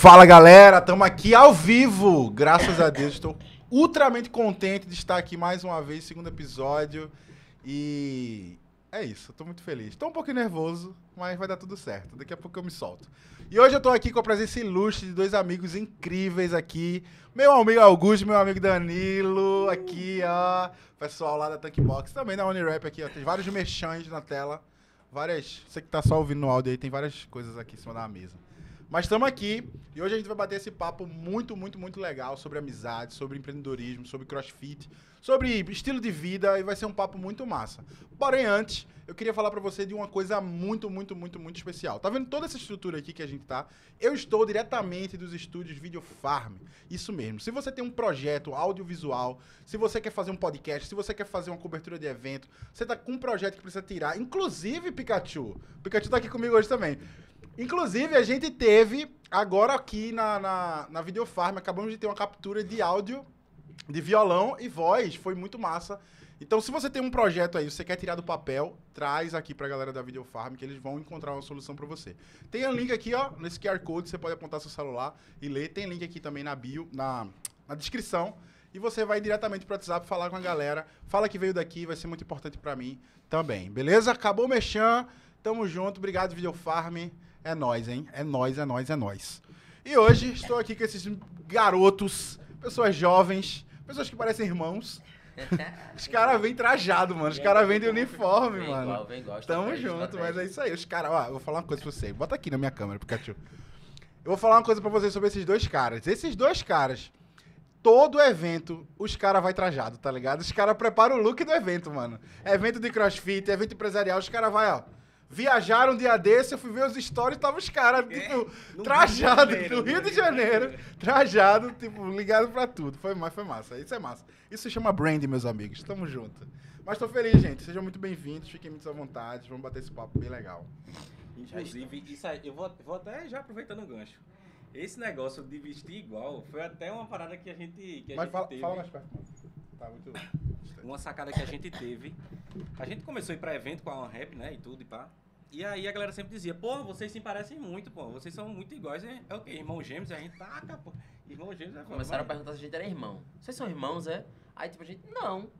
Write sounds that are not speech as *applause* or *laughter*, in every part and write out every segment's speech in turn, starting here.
Fala galera, estamos aqui ao vivo. Graças a Deus, estou ultramente contente de estar aqui mais uma vez, segundo episódio. E é isso, estou muito feliz. Estou um pouquinho nervoso, mas vai dar tudo certo. Daqui a pouco eu me solto. E hoje eu estou aqui com a presença ilustre de dois amigos incríveis aqui. Meu amigo Augusto, meu amigo Danilo, aqui, ó. Pessoal lá da Tankbox, também da Unirap aqui, ó. Tem vários merchans na tela. Várias. Você que tá só ouvindo no áudio aí, tem várias coisas aqui em cima da mesa. Mas estamos aqui e hoje a gente vai bater esse papo muito, muito, muito legal sobre amizade, sobre empreendedorismo, sobre crossfit, sobre estilo de vida e vai ser um papo muito massa. Porém, antes, eu queria falar para você de uma coisa muito, muito, muito, muito especial. Tá vendo toda essa estrutura aqui que a gente tá? Eu estou diretamente dos estúdios Video Farm. Isso mesmo. Se você tem um projeto audiovisual, se você quer fazer um podcast, se você quer fazer uma cobertura de evento, você tá com um projeto que precisa tirar, inclusive Pikachu. Pikachu tá aqui comigo hoje também. Inclusive, a gente teve, agora aqui na, na, na Videofarm, acabamos de ter uma captura de áudio de violão e voz. Foi muito massa. Então, se você tem um projeto aí, você quer tirar do papel, traz aqui pra galera da Videofarm que eles vão encontrar uma solução para você. Tem um link aqui, ó, nesse QR Code, você pode apontar seu celular e ler. Tem link aqui também na bio, na, na descrição. E você vai diretamente pro WhatsApp falar com a galera. Fala que veio daqui, vai ser muito importante para mim também. Beleza? Acabou o mexão. Tamo junto. Obrigado, Videofarm. É nós, hein? É nós, é nós, é nós. E hoje estou aqui com esses garotos, pessoas jovens, pessoas que parecem irmãos. Os caras vêm trajado, mano. Os caras vêm de uniforme, vem mano. Igual, vem igual, Tamo junto, mas é isso aí. Os caras, ó, eu vou falar uma coisa pra você. Bota aqui na minha câmera, Pikachu. Eu vou falar uma coisa pra vocês sobre esses dois caras. Esses dois caras, todo evento, os caras vai trajado, tá ligado? Os caras preparam o look do evento, mano. Evento de crossfit, evento empresarial, os caras vai, ó. Viajaram um dia desse, eu fui ver os stories, tava os caras, tipo, No trajado Rio de Janeiro, no Rio de? Janeiro, trajado, tipo, ligado pra tudo. Foi, foi massa, isso é massa. Isso se chama brand, meus amigos, tamo junto. Mas tô feliz, gente, sejam muito bem-vindos, fiquem muito à vontade, vamos bater esse papo bem legal. Inclusive, isso aí, eu vou, vou até já aproveitando o gancho. Esse negócio de vestir igual foi até uma parada que a gente, que a Mas gente fala, teve. fala mais perto. Tá muito... Uma sacada que a gente teve. A gente começou a ir pra evento com a rap, né? E tudo e pá. E aí a galera sempre dizia, pô, vocês se parecem muito, pô. Vocês são muito iguais. É, é o quê? Irmão gêmeos? A gente, taca, pô. Irmão gêmeos é Começaram a perguntar se a gente era irmão. Vocês são irmãos, é? Aí tipo, a gente, não.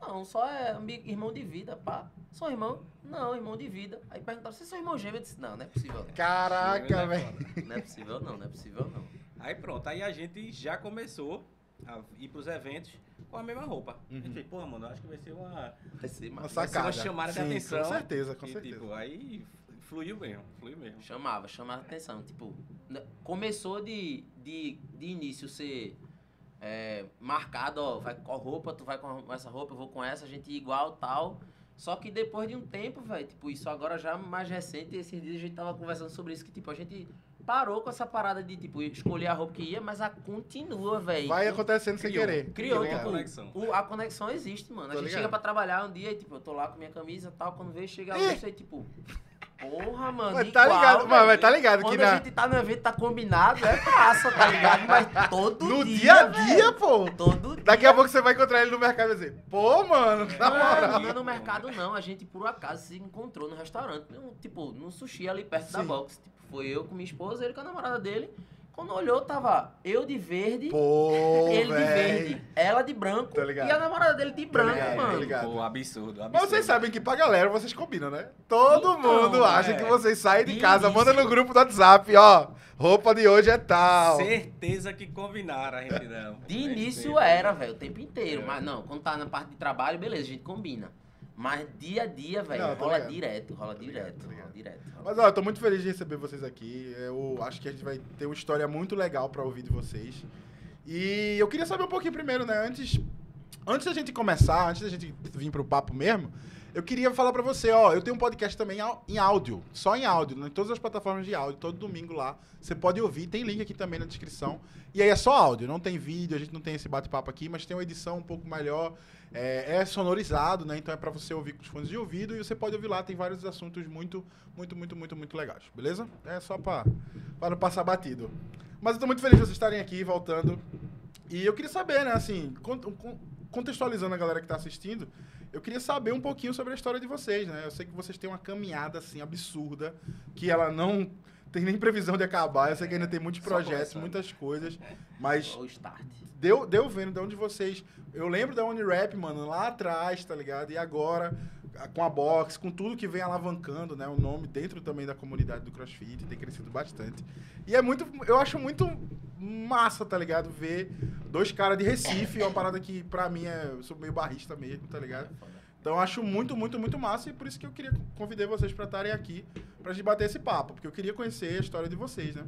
Não, só é amigo, irmão de vida, pá. São irmão? Não, irmão de vida. Aí perguntaram, vocês são irmão gêmeo? Eu disse, não, não é possível não. Caraca, velho. Não é possível não, não é possível não. Aí pronto, aí a gente já começou a ir pros eventos com a mesma roupa. A gente Uhum. fez, pô, mano, acho que vai ser uma. Vai ser Uma massa. Vai ser sacada. uma chamada de Sim, atenção. Com certeza, com e, certeza. tipo, aí fluiu mesmo, fluiu mesmo. Chamava, chamava atenção. Tipo, começou de, de, de início ser é, marcado, ó, vai com a roupa, tu vai com essa roupa, eu vou com essa, a gente igual, tal. Só que depois de um tempo, velho, tipo, isso agora já mais recente, esses dias a gente tava conversando sobre isso, que tipo, a gente parou com essa parada de, tipo, escolher a roupa que ia, mas a continua, velho. Vai acontecendo sem Criou. querer. Criou, Criou a tipo, conexão. o- a conexão existe, mano. A Tô gente ligado. chega pra trabalhar um dia e, tipo, eu tô lá com minha camisa e tal, quando veio, chega a e, tipo, porra, mano, Mas tá igual, ligado, velho. mas, tá ligado Quando que a na, gente tá no evento, tá combinado, é massa, tá ligado? Mas todo no dia, dia a dia, pô. todo dia. Daqui a pouco você vai encontrar ele no mercado e dizer, pô, mano, na Não, moral. não é no mercado não, a gente por acaso se encontrou no restaurante, no- tipo, no sushi ali perto da Sim. box. Tipo, foi eu com minha esposa, ele com a namorada dele. Quando olhou, tava eu de verde, Pô, ele de velho. verde, ela de branco ligado. e a namorada dele de branco, ligado, tô mano. ligado. Pô, absurdo, absurdo. Mas vocês sabem que pra galera vocês combinam, né? Todo Então, mundo acha é. que vocês saem de De casa, início. manda no grupo do WhatsApp, ó. Roupa de hoje é tal. Certeza que combinaram a gente não. De início era, velho, o tempo inteiro. É. Mas não, quando tá na parte de trabalho, beleza, a gente combina. Mas dia a dia, velho, rola direto, rola direto, rola direto. Mas ó, eu tô muito feliz de receber vocês aqui. Eu acho que a gente vai ter uma história muito legal pra ouvir de vocês. E eu queria saber um pouquinho primeiro, né? Antes, antes da gente começar, antes da gente vir pro papo mesmo, eu queria falar pra você, ó, eu tenho um podcast também em áudio, só em áudio, né, em todas as plataformas de áudio, todo domingo lá. Você pode ouvir, tem link aqui também na descrição. E aí é só áudio, não tem vídeo, a gente não tem esse bate-papo aqui, mas tem uma edição um pouco melhor. É, é sonorizado, né? Então é pra você ouvir com os fones de ouvido e você pode ouvir lá, tem vários assuntos muito, muito, muito, muito, muito legais, beleza? É só pra não passar batido. Mas eu tô muito feliz de vocês estarem aqui, voltando. E eu queria saber, né, assim, con- con- contextualizando a galera que tá assistindo, eu queria saber um pouquinho sobre a história de vocês, né? Eu sei que vocês têm uma caminhada, assim, absurda, que ela não tem nem previsão de acabar. Eu sei que ainda tem muitos projetos, muitas coisas. Mas o start. deu, deu vendo de onde vocês. Eu lembro da Unirap, mano, lá atrás, tá ligado? E agora, com a box, com tudo que vem alavancando, né? O nome dentro também da comunidade do CrossFit, tem crescido bastante. E é muito. Eu acho muito massa, tá ligado? Ver dois caras de Recife, uma parada que pra mim é. Eu sou meio barrista mesmo, tá ligado? Então eu acho muito, muito, muito massa e por isso que eu queria convidar vocês pra estarem aqui pra gente bater esse papo, porque eu queria conhecer a história de vocês, né?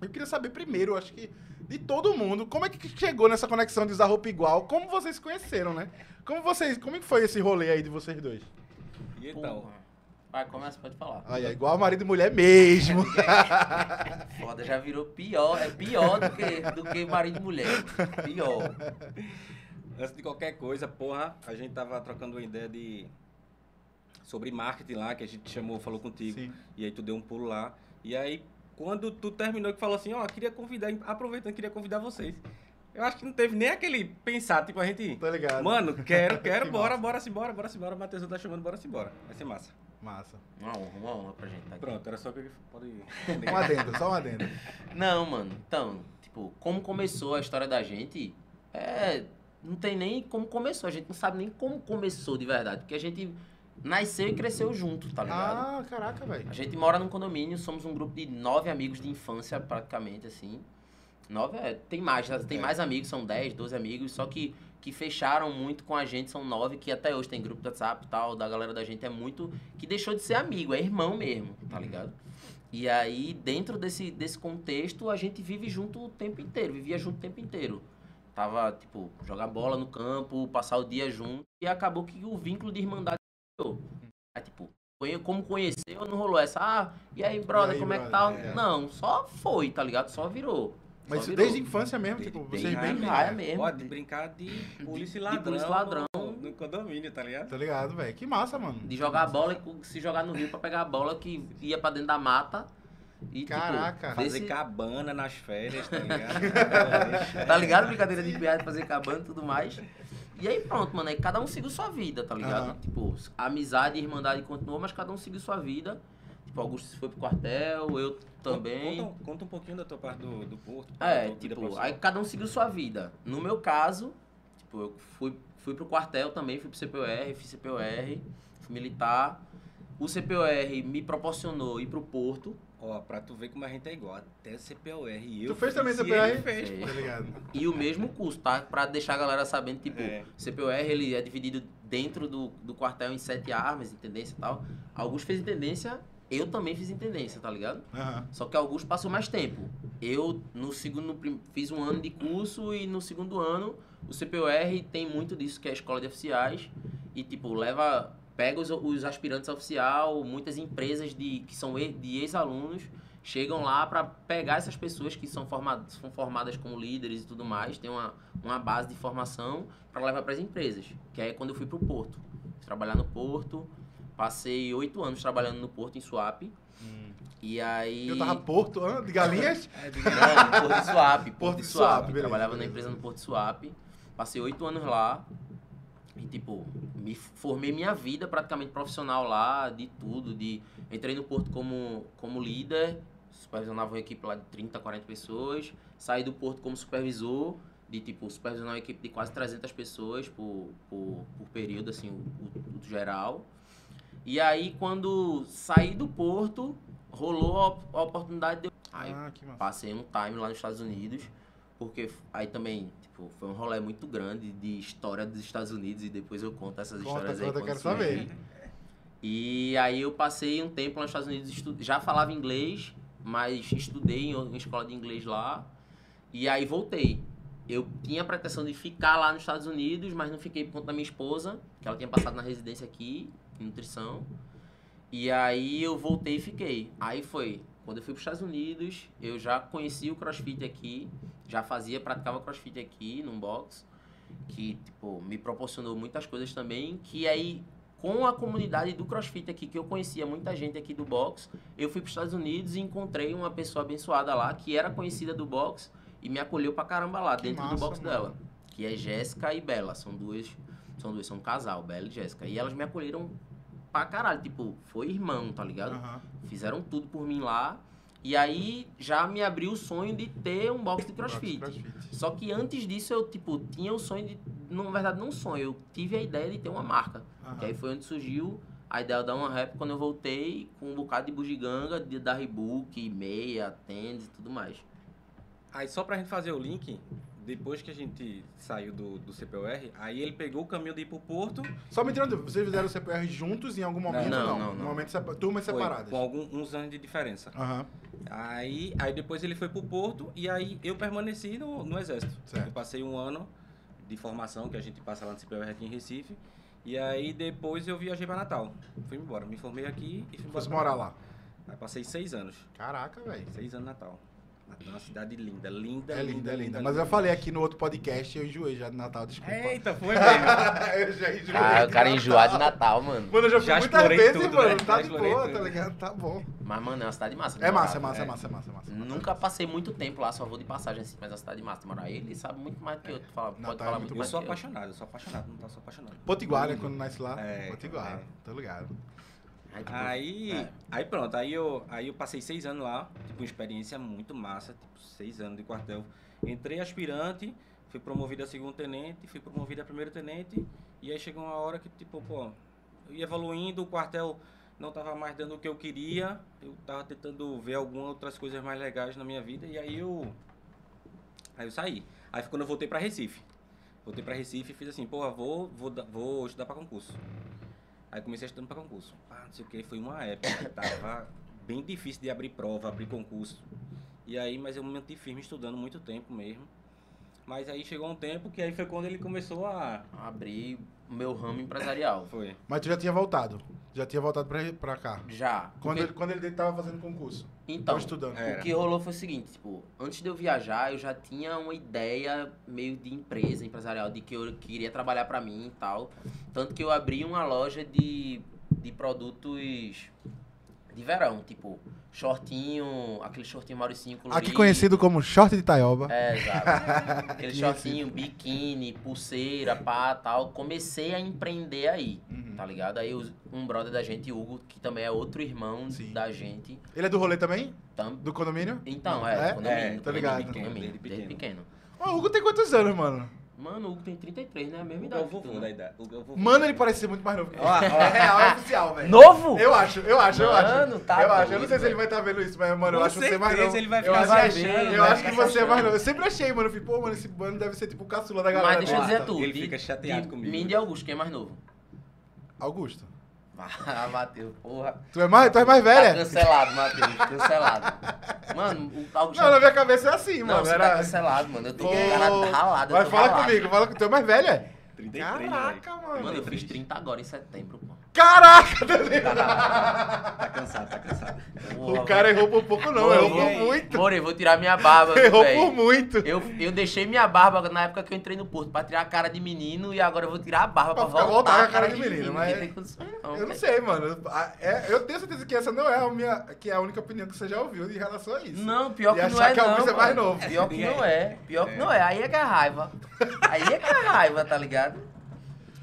Eu queria saber primeiro, eu acho que de todo mundo, como é que chegou nessa conexão de usar roupa igual? Como vocês se conheceram, né? Como vocês, como é que foi esse rolê aí de vocês dois? E então, Porra. Vai, começa, pode falar. Aí, é igual marido e mulher mesmo. *laughs* Foda, já virou pior. É pior do que, do que marido e mulher. Pior. Antes de qualquer coisa, porra, a gente tava trocando uma ideia de. sobre marketing lá, que a gente chamou, falou contigo. Sim. E aí tu deu um pulo lá. E aí, quando tu terminou que falou assim, ó, queria convidar, aproveitando, queria convidar vocês. Eu acho que não teve nem aquele pensar, tipo, a gente. Tá ligado? Mano, quero, *laughs* quero, Que bora, massa. bora, simbora, bora, simbora. O Matheus tá chamando, bora, simbora. Vai ser massa. Massa. Uma honra, uma honra pra gente tá aqui. Pronto, era só que pode. *laughs* Um adendo, só um adendo. Não, mano. Então, tipo, como começou a história da gente, é. Não tem nem como começou. A gente não sabe nem como começou de verdade. Porque a gente nasceu e cresceu junto, tá ligado? Ah, caraca, velho. A gente mora num condomínio, somos um grupo de nove amigos de infância, praticamente, assim. Nove, é, tem mais, né? tem É. mais amigos, são dez, doze amigos, só que, que fecharam muito com a gente, são nove, que até hoje tem grupo do WhatsApp e tal, da galera da gente é muito, que deixou de ser amigo, é irmão mesmo, tá ligado? E aí, dentro desse, desse contexto, a gente vive junto o tempo inteiro, vivia junto o tempo inteiro. Tava, tipo, jogar bola no campo, passar o dia junto, e acabou que o vínculo de irmandade criou. Aí, tipo, conhe- como conheceu, não rolou essa, ah, e aí, brother, E aí, como é que brother? tá? É. Não, só foi, tá ligado? Só virou. Só Mas virou. desde a infância mesmo, tipo, bem vocês bem. raia mesmo. Pode brincar de polícia e de ladrão. polícia e ladrão. No, no condomínio, tá ligado? Tá ligado, velho? Que massa, mano. De jogar a bola e se jogar no rio pra pegar a bola que ia pra dentro da mata. E, tipo, Caraca. Fazer desse- cabana nas férias, tá ligado? *laughs* Tá ligado? Brincadeira de piada, fazer cabana e tudo mais. E aí pronto, mano. Aí cada um seguiu sua vida, tá ligado? Aham. Tipo, a amizade e irmandade continuou, mas cada um seguiu sua vida. Tipo, Augusto foi pro quartel, eu também. Conta, conta um pouquinho da tua parte do, do Porto. É, tipo, aí cada um seguiu sua vida. No meu caso, tipo, eu fui, fui pro quartel também, fui pro CPOR, fiz CPOR, fui militar. O CPOR me proporcionou ir pro Porto. Ó, pra tu ver como a gente é igual. Até CPOR e eu Tu fez também CPOR? fez. Sei. Tá ligado? E o mesmo curso, tá? Pra deixar a galera sabendo, tipo, É. o CPOR ele é dividido dentro do, do quartel em sete armas, intendência e tal. Augusto fez intendência, eu também fiz intendência, tá ligado? Aham. Só que Augusto passou mais tempo. Eu, no segundo, no fiz um ano de curso e no segundo ano, o CPOR tem muito disso, que é a escola de oficiais. E, tipo, leva, pega os, os aspirantes oficial, muitas empresas de, que são de ex-alunos chegam lá para pegar essas pessoas que são formadas, são formadas como líderes e tudo mais, tem uma, uma base de formação para levar para as empresas. Que aí é quando eu fui pro Porto. Fui trabalhar no Porto, passei oito anos trabalhando no Porto, em Suape. E aí. Eu tava Porto, de galinhas? *laughs* É, de- Não, no Porto de Suape. Porto, Porto de de Suape. Suape, beleza, Trabalhava beleza. na empresa no Porto de Suape. Passei oito anos lá. E, tipo, me formei minha vida praticamente profissional lá, de tudo. De... Entrei no Porto como, como líder, supervisionava uma equipe lá de 30, 40 pessoas. Saí do Porto como supervisor, de, tipo, supervisionar uma equipe de quase 300 pessoas por, por, por período, assim, o, o- o geral. E aí, quando saí do Porto, rolou a, a oportunidade de eu... Aí, Ah. Passei um time lá nos Estados Unidos, porque aí também, tipo, foi um rolê muito grande de história dos Estados Unidos e depois eu conto essas Conta, histórias aí conta, quero surgir. saber. E aí eu passei um tempo lá nos Estados Unidos, estu- já falava inglês, mas estudei em uma escola de inglês lá. E aí voltei. Eu tinha a pretensão de ficar lá nos Estados Unidos, mas não fiquei por conta da minha esposa, que ela tinha passado na residência aqui, em nutrição. E aí eu voltei e fiquei. Aí foi, quando eu fui para os Estados Unidos, eu já conheci o CrossFit aqui, já fazia, praticava CrossFit aqui, num box, que, tipo, me proporcionou muitas coisas também, que aí, com a comunidade do CrossFit aqui, que eu conhecia muita gente aqui do box, eu fui para os Estados Unidos e encontrei uma pessoa abençoada lá, que era conhecida do box, e me acolheu pra caramba lá, Que dentro do massa, box mano. dela, que é Jéssica e Bela, são duas, são duas, são um casal, Bela e Jéssica, e elas me acolheram pra caralho, tipo, foi irmão, tá ligado? Aham. Fizeram tudo por mim lá. E aí já me abriu o sonho de ter um box de crossfit. Crossfit. Só que antes disso eu, tipo, tinha o sonho de. Na verdade, não um sonho, eu tive a ideia de ter uma marca. Aham. Que aí foi onde surgiu a ideia da One Rap quando eu voltei com um bocado de bugiganga, de, da Reebok, meia, tênis e tudo mais. Aí só pra gente fazer o link, depois que a gente saiu do, do CPUR, aí ele pegou o caminho de ir pro Porto. Só me tirando, vocês fizeram o CPR juntos em algum momento? Não, Não, não, não. Momento sepa- turmas foi, separadas. Com alguns anos de diferença. Aham. Aí, aí depois ele foi pro Porto e aí eu permaneci no, no Exército. Certo. Eu passei um ano de formação que a gente passa lá no CPUR aqui em Recife. E aí depois eu viajei pra Natal. Fui embora, me formei aqui e fui embora. Fosse morar lá. Aí passei seis anos. Caraca, velho. Seis anos Natal. Natal é uma cidade linda, linda, É linda, é linda. Mas eu falei aqui no outro podcast eu enjoei já de Natal, desculpa. Eita, foi *laughs* mesmo. eu já enjoei. Ah, o cara enjoado de Natal, mano. Mano, eu já fui Já muitas vezes, tudo, mano. né? Tá Já de boa, tudo. tá ligado? Tá bom. Mas, mano, é uma cidade massa. É morar, massa, é massa, é velho. massa, é massa, é massa. Nunca passei muito tempo lá, só vou de passagem assim, mas é uma cidade massa de morar. Ele sabe muito mais do que eu. Tu fala, Natal pode é falar muito muito Eu mais sou eu. apaixonado, eu sou apaixonado, não tá só apaixonado. Potiguar, né? Quando nasce lá. É, Potiguar, é. tô ligado. Aí, tipo, Aí, É. aí pronto, aí eu, aí eu passei seis anos lá, tipo, uma experiência muito massa, tipo, seis anos de quartel. Entrei aspirante, fui promovido a segundo tenente, fui promovido a primeiro tenente, e aí chegou uma hora que, tipo, pô, eu ia evoluindo, o quartel não tava mais dando o que eu queria, eu tava tentando ver algumas outras coisas mais legais na minha vida, e aí eu, aí eu saí. Aí foi quando eu voltei pra Recife. Voltei pra Recife e fiz assim, porra, vou, vou, vou estudar pra concurso. Aí comecei estudando para concurso. Ah, não sei o que, foi uma época que tava bem difícil de abrir prova, abrir concurso. E aí, mas eu me mantive firme estudando muito tempo mesmo. Mas aí chegou um tempo que aí foi quando ele começou a. abri o meu ramo empresarial. Foi. Mas tu já tinha voltado. Já tinha voltado pra, pra cá. Já. Quando Porque- ele, quando ele tava fazendo concurso. Então, estudando. O que rolou foi o seguinte, tipo, antes de eu viajar, eu já tinha uma ideia meio de empresa empresarial, de que eu queria trabalhar pra mim e tal. Tanto que eu abri uma loja de, de produtos de verão, tipo, shortinho, aquele shortinho Mauricinho colorido. Aqui conhecido como short de Taioba. É, exato. *laughs* Aquele shortinho, biquíni, pulseira, pá, tal. Comecei a empreender aí, Uhum. tá ligado? Aí um brother da gente, Hugo, que também é outro irmão Sim. da gente. Ele é do rolê também? Tam... Do condomínio? Então, É? é, condomínio, É, condomínio, ligado. condomínio, Desde desde pequeno. Ó, o Hugo tem quantos anos, mano? Mano, o Hugo tem 33, né? A mesma O idade. vovô que tu, da né? idade. O vovô. Mano, ele parece ser muito mais novo que ó. *laughs* É real, é oficial, velho. Novo? Eu acho, eu acho, eu acho. Mano, tá eu acho. Eu não sei se ele vai estar vendo isso, mas, mano, eu acho você mais novo. ele vai eu ficar acho, se achando, eu vai acho que você é mais novo. Eu sempre achei, mano. Eu falei, pô, mano, esse mano deve ser tipo o caçula da galera. Mas deixa eu dizer tu. Ele fica chateado de, comigo. Mim de Augusto, quem é mais novo? Augusto. Ah, Matheus, porra. Tu é mais, tu é mais Tá velha? cancelado, Matheus. Cancelado. Mano, o Augusto. Não, na minha cabeça é assim, Não, mano. você Era... tá cancelado, mano. Eu tô Pô, cara ralado. tô fala ralado. comigo, fala que tu é mais velha? 33, Caraca, mano. Mano, eu fiz 30 agora em setembro, pô. Caraca, Danilo. Tá cansado, tá cansado. O cara errou por pouco, não. Errou por muito. More, vou tirar minha barba, Errou véi? por muito. Eu, eu deixei minha barba na época que eu entrei no Porto pra tirar a cara de menino e agora eu vou tirar a barba Pra pra, voltar, voltar a cara de menino, mas- tem condições não, Eu não véi. sei, mano. É- eu tenho certeza que essa não é a minha, que é a única opinião que você já ouviu em relação a isso. Não, pior E que não achar é que não, Augusto é mais novo. Pior que não é. Pior que É. não é. Aí é que é raiva. Aí é que é raiva, tá ligado?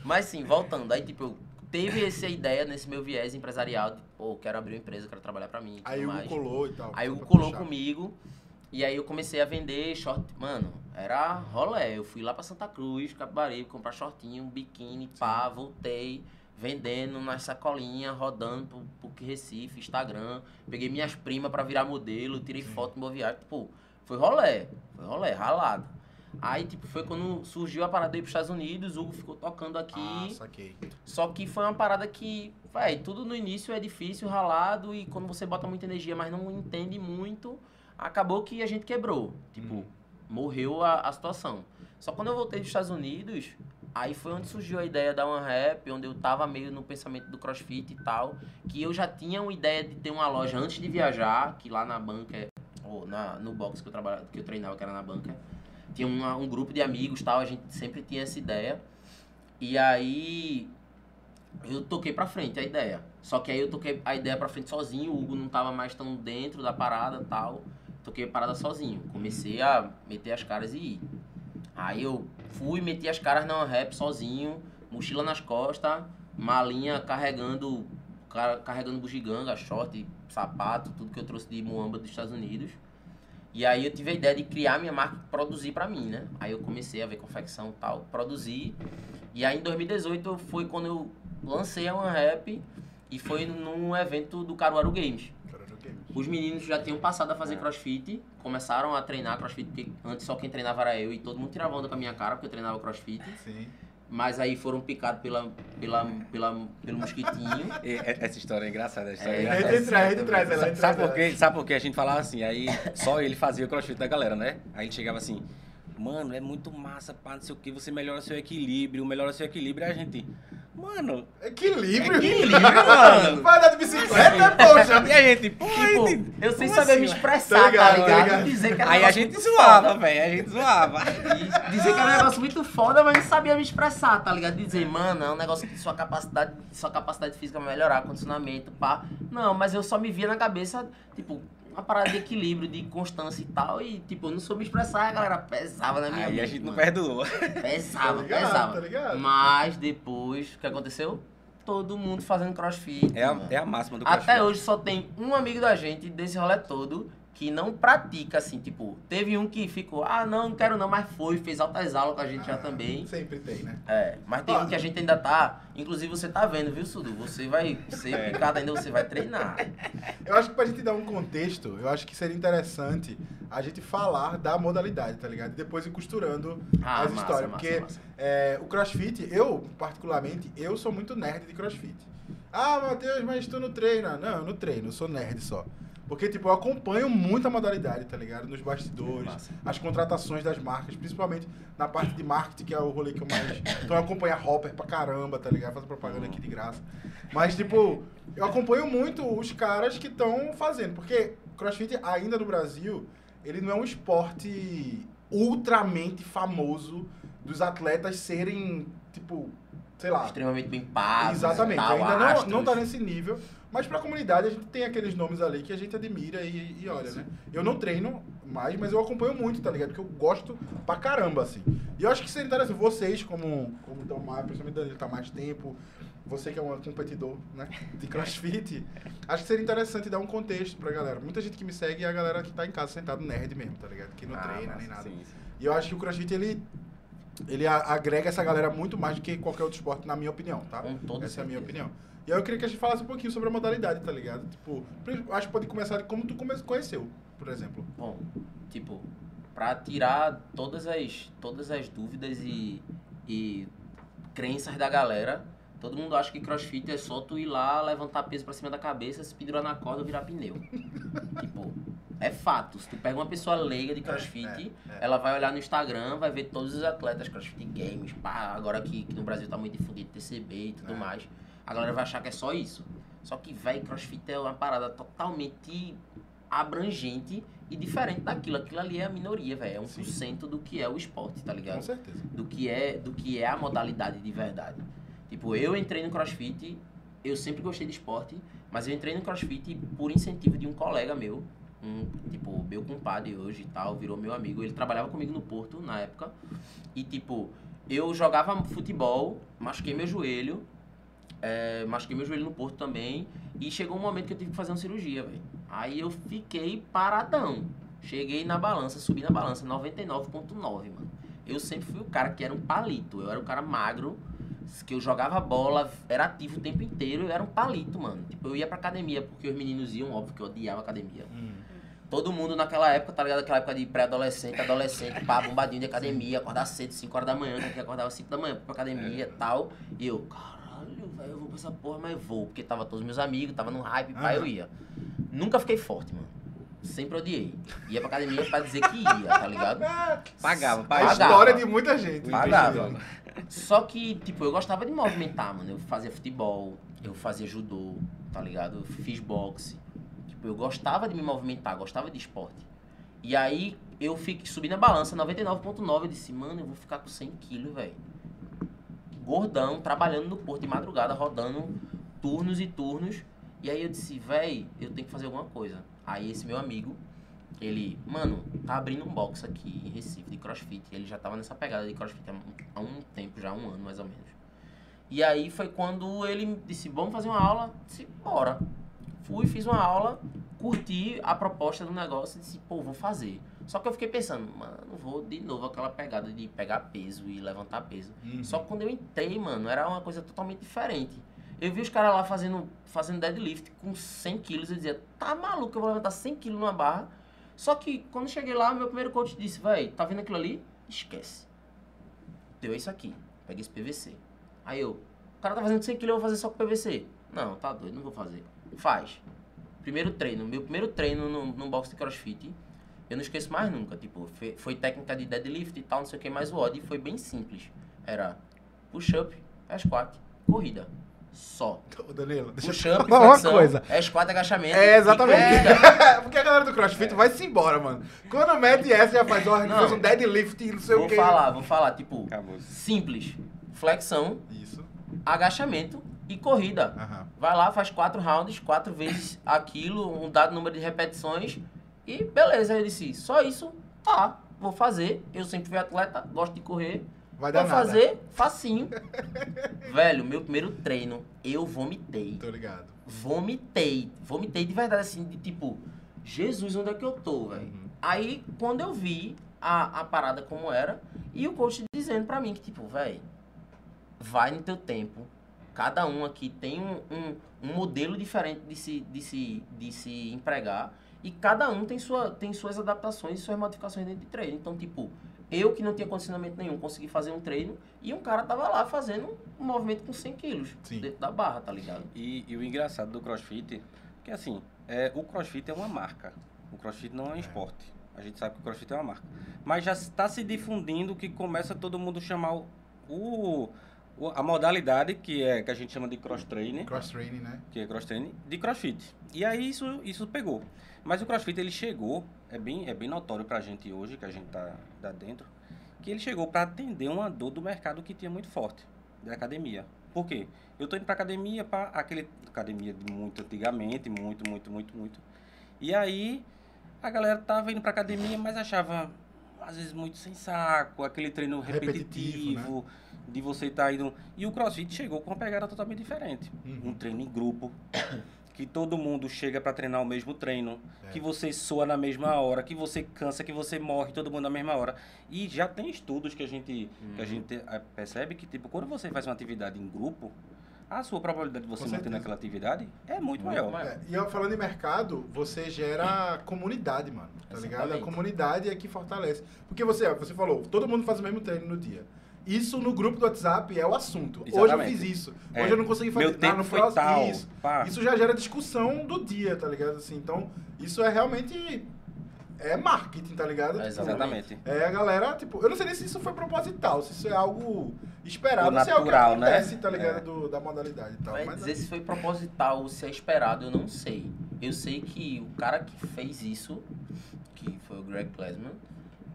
Mas sim, voltando. Aí, tipo, eu teve essa ideia nesse meu viés empresarial de, pô, quero abrir uma empresa, quero trabalhar pra mim Aí o colou e tal. Aí o colou puxar. comigo. E aí eu comecei a vender short. Mano, era rolé. Eu fui lá pra Santa Cruz, Capibaribe, comprar shortinho, biquíni, pá, voltei. Vendendo nas sacolinhas, rodando pro, pro Recife, Instagram. Peguei minhas primas pra virar modelo, tirei foto no meu viagem. Tipo, foi rolé. Foi rolé, ralado. Aí, tipo, foi quando surgiu a parada de ir pros Estados Unidos, o Hugo ficou tocando aqui. Ah, saquei. Só que foi uma parada que, véi, tudo no início é difícil, ralado, e quando você bota muita energia, mas não entende muito, acabou que a gente quebrou. Tipo, Hum. morreu a, a situação. Só quando eu voltei dos Estados Unidos, aí foi onde surgiu a ideia da One Rap, onde eu tava meio no pensamento do crossfit e tal, que eu já tinha uma ideia de ter uma loja antes de viajar, que lá na banca, ou na, no box que eu trabalhava, que eu treinava, que era na banca, tinha uma- um grupo de amigos tal, a gente sempre tinha essa ideia. E aí eu toquei pra frente a ideia. Só que aí eu toquei a ideia pra frente sozinho, o Hugo não tava mais tão dentro da parada tal. Toquei a parada sozinho. Comecei a meter as caras e ir. Aí eu fui, meti as caras na rap sozinho, mochila nas costas, malinha carregando ca- carregando bugiganga, short, sapato, tudo que eu trouxe de Moamba dos Estados Unidos. E aí eu tive a ideia de criar minha marca e produzir pra mim, né? Aí eu comecei a ver confecção e tal, produzir. E aí em 2018 foi quando eu lancei a One Rap e foi num evento do Caruaru Games. Games. Os meninos já tinham passado a fazer crossfit, começaram a treinar crossfit, porque antes só quem treinava era eu e todo mundo tirava onda com a minha cara, porque eu treinava crossfit. Sim. Mas aí foram picados pela, pela, pela, pelo mosquitinho. *laughs* Essa história é engraçada, essa história É, é A engraçada. gente traz, a gente traz ela. a gente Sabe por quê? Sabe por quê? A gente falava assim, aí só ele fazia o crossfit da galera, né? Aí ele chegava assim, mano, é muito massa, pá, não sei o que, você melhora seu equilíbrio, melhora seu equilíbrio, e a gente, mano, Equilíbrio. Equilíbrio, *laughs* mano. Vai andar de bicicleta, poxa. e a gente, pô, Tipo, gente, eu sem saber assim, me expressar, Tá ligado, tá tá ligado? ligado. Dizer que era um Aí a negócio gente muito zoava, velho, a gente zoava. E dizer que era um negócio muito foda, mas não sabia me expressar, tá ligado? Dizer, mano, é um negócio que sua capacidade, sua capacidade física vai melhorar, condicionamento, pá. Não, mas eu só me via na cabeça, tipo, uma parada de equilíbrio, de constância e tal. E, tipo, eu não soube expressar, a galera pesava na minha Aí a gente não perdoou. Pesava, Tá ligado, pesava. tá ligado? Mas depois, o que aconteceu? Todo mundo fazendo crossfit. É a, mano. é a máxima do Até crossfit. hoje só tem um amigo da gente desse rolê todo que não pratica, assim, tipo, teve um que ficou, ah, não, não quero não, mas foi, fez altas aulas com a gente já também. Sempre tem, né? É, mas tem Ó. um que a gente ainda tá, inclusive você tá vendo, viu, Sudu? Você vai ser É. picado ainda, você vai treinar. Eu acho que pra gente dar um contexto, eu acho que seria interessante a gente falar da modalidade, tá ligado? E depois ir costurando Ah, as massa, histórias. massa, porque massa. é, o crossfit, eu, particularmente, eu sou muito nerd de crossfit. Ah, Matheus, mas tu não treina. Não, eu não treino, eu sou nerd só. Porque, tipo, eu acompanho muito a modalidade, tá ligado? Nos bastidores, Massa. as contratações das marcas, principalmente na parte de marketing, que é o rolê que eu mais. *coughs* Então eu acompanho a Hopper pra caramba, tá ligado? Faço propaganda aqui de graça. Mas, tipo, eu acompanho muito os caras que estão fazendo. Porque crossfit, ainda no Brasil, ele não é um esporte ultramente famoso dos atletas serem, tipo, sei lá. Extremamente bem pago. Exatamente, tal, ainda não, astros. não tá nesse nível. Mas pra comunidade a gente tem aqueles nomes ali que a gente admira e, e olha, né? Eu não treino mais, mas eu acompanho muito, tá ligado? Porque eu gosto pra caramba, assim. E eu acho que seria interessante, vocês, como, como estão mais, principalmente Danilo tá mais tempo, você que é um competidor, né? De crossfit, *laughs* acho que seria interessante dar um contexto pra galera. Muita gente que me segue é a galera que tá em casa sentado nerd mesmo, tá ligado? Que não Ah, treina massa, nem nada. sim, sim. E eu acho que o crossfit, ele. Ele a- agrega essa galera muito mais do que qualquer outro esporte, na minha opinião, tá? Essa é a minha certeza. opinião. E aí eu queria que a gente falasse um pouquinho sobre a modalidade, tá ligado? Tipo, acho que pode começar de como tu conheceu, por exemplo. Bom, tipo, pra tirar todas as, todas as dúvidas e, e crenças da galera, todo mundo acha que crossfit é só tu ir lá, levantar peso pra cima da cabeça, se pendurar na corda ou virar pneu. *laughs* tipo, é fato. Se tu pega uma pessoa leiga de crossfit, é, é. ela vai olhar no Instagram, vai ver todos os atletas crossfit games, pá, agora que, que no Brasil tá muito difundido TCB e tudo É. mais, a galera vai achar que é só isso. Só que, velho, crossfit é uma parada totalmente abrangente e diferente daquilo. Aquilo ali é a minoria, velho. É 1% do que é o esporte, tá ligado? Com certeza. do que é do que é a modalidade de verdade. Tipo, eu entrei no CrossFit, eu sempre gostei de esporte, mas eu entrei no CrossFit por incentivo de um colega meu, um tipo meu compadre hoje e tal, virou meu amigo. Ele trabalhava comigo no Porto na época e tipo eu jogava futebol, machuquei meu joelho, é, machuquei meu joelho no Porto também e chegou um momento que eu tive que fazer uma cirurgia, velho. Aí eu fiquei paradão. Cheguei na balança, subi na balança 99.9, mano. Eu sempre fui o cara que era um palito. Eu era um cara magro, que eu jogava bola, era ativo o tempo inteiro, eu era um palito, mano. Tipo, eu ia pra academia, porque os meninos iam, óbvio que eu odiava academia. Todo mundo naquela época, tá ligado? Aquela época de pré-adolescente, adolescente, pá, bombadinho de academia, acordar cedo, 5 horas da manhã, que acordava 5 da manhã pra academia e tal. E eu, caralho, velho, eu vou pra essa porra, mas vou. Porque tava todos meus amigos, tava no hype, pá, Aham. eu ia. Nunca fiquei forte, mano. Sempre odiei. Ia pra academia pra dizer que ia, tá ligado? *laughs* Pagava, A pagava. Pagava. história de muita gente. Pagava. Só que, tipo, eu gostava de movimentar, mano. Eu fazia futebol, eu fazia judô, tá ligado? Eu fiz boxe. Tipo, eu gostava de me movimentar, gostava de esporte. E aí, eu fiquei, subi na balança, 99.9, eu disse, mano, eu vou ficar com 100 quilos, velho. Gordão, trabalhando no porto de madrugada, rodando turnos e turnos. E aí eu disse, véi, eu tenho que fazer alguma coisa. Aí esse meu amigo, ele, mano, tá abrindo um box aqui em Recife de crossfit. Ele já tava nessa pegada de crossfit há um- tempo, já um ano mais ou menos. E aí foi quando ele disse, vamos fazer uma aula? Disse, bora. Fui, fiz uma aula, curti a proposta do negócio e disse, pô, vou fazer. Só que eu fiquei pensando, mano, vou de novo aquela pegada de pegar peso e levantar peso. Uhum. Só que quando eu entrei, mano, era uma coisa totalmente diferente. Eu vi os caras lá fazendo, fazendo deadlift com 100 quilos. Eu dizia, tá maluco, eu vou levantar 100 quilos numa barra. Só que quando cheguei lá, meu primeiro coach disse, véi, tá vendo aquilo ali? Esquece. Deu isso aqui. Peguei esse PVC. Aí eu, o cara tá fazendo 100 quilos, eu vou fazer só com PVC. Não, tá doido, não vou fazer. Faz. Primeiro treino, meu primeiro treino no, no box de crossfit, eu não esqueço mais nunca. Tipo, foi, foi técnica de deadlift e tal, não sei o que, mas o odd foi bem simples. Era push-up, squat, corrida. Só. Ô, Danilo, deixa eu te Push-up, falar *laughs* uma flexão, coisa. squat, agachamento. É, e exatamente. *laughs* Porque a galera do CrossFit vai se embora, mano. Quando mete essa, já faz, ó, fez um deadlift, não sei Vou o quê. falar, vou falar, tipo, Acabou. simples. Flexão, Isso. agachamento e corrida. Aham. Vai lá, faz quatro rounds, quatro vezes aquilo, um dado número de repetições e beleza. Eu disse, só isso? Tá, vou fazer. Eu sempre fui atleta, gosto de correr. Vai dar Vou nada. fazer *laughs* facinho. Velho, meu primeiro treino, eu vomitei. Tô ligado. Vomitei. Vomitei de verdade, assim, de tipo, Jesus, onde é que eu tô, velho? Uhum. Aí, quando eu vi a, a parada como era, e o coach dizendo pra mim que, tipo, velho, vai no teu tempo. Cada um aqui tem um, um, um modelo diferente de se, de, se, de se empregar. E cada um tem, sua, tem suas adaptações e suas modificações dentro de treino. Então, tipo, eu que não tinha condicionamento nenhum, consegui fazer um treino e um cara tava lá fazendo um movimento com 100 quilos Sim. dentro da barra, tá ligado? E, e o engraçado do crossfit, que assim, é, o crossfit é uma marca. O crossfit não é um esporte. A gente sabe que o crossfit é uma marca. Mas já está se difundindo que começa todo mundo chamar o, o- o- a modalidade, que é que a gente chama de cross training, Cross training, né? que é cross training, de crossfit. E aí isso, isso pegou. Mas o crossfit ele chegou, é bem, é bem notório pra gente hoje, que a gente tá, tá dentro, que ele chegou para atender uma dor do mercado que tinha muito forte, da academia. Por quê? Eu tô indo pra academia, para aquele academia de muito antigamente, muito, muito, muito, muito. E aí a galera tava indo pra academia, mas achava às vezes muito sem saco, aquele treino Repetitivo, repetitivo, de você estar indo. E o CrossFit chegou com uma pegada totalmente diferente. Uhum. Um treino em grupo, *coughs* que todo mundo chega para treinar o mesmo treino, É. que você soa na mesma hora, que você cansa, que você morre todo mundo na mesma hora. E já tem estudos que a gente, que a Uhum. gente eh, percebe que, tipo, quando você faz uma atividade em grupo, a sua probabilidade de você manter naquela atividade é muito, Muito maior. maior. É, e eu, falando em mercado, você gera comunidade, mano. Tá ligado? A Exatamente. comunidade é que fortalece. Porque você, você falou, todo mundo faz o mesmo treino no dia. Isso no grupo do WhatsApp é o assunto. Hoje eu Exatamente. fiz isso. É. Hoje eu não consegui fazer Meu tempo no foi próximo- tal. Isso. Isso já gera discussão do dia, tá ligado? Assim, então, isso é realmente. É marketing, tá ligado? É, Tipo, Exatamente. É a galera, tipo, eu não sei nem se isso foi proposital, se isso é algo esperado, O se é algo que natural, né? acontece, tá ligado? É. Do, da modalidade e tal. Vai Mas dizer se foi proposital ou se é esperado, eu não sei. Eu sei que o cara que fez isso, que foi o Greg Glassman,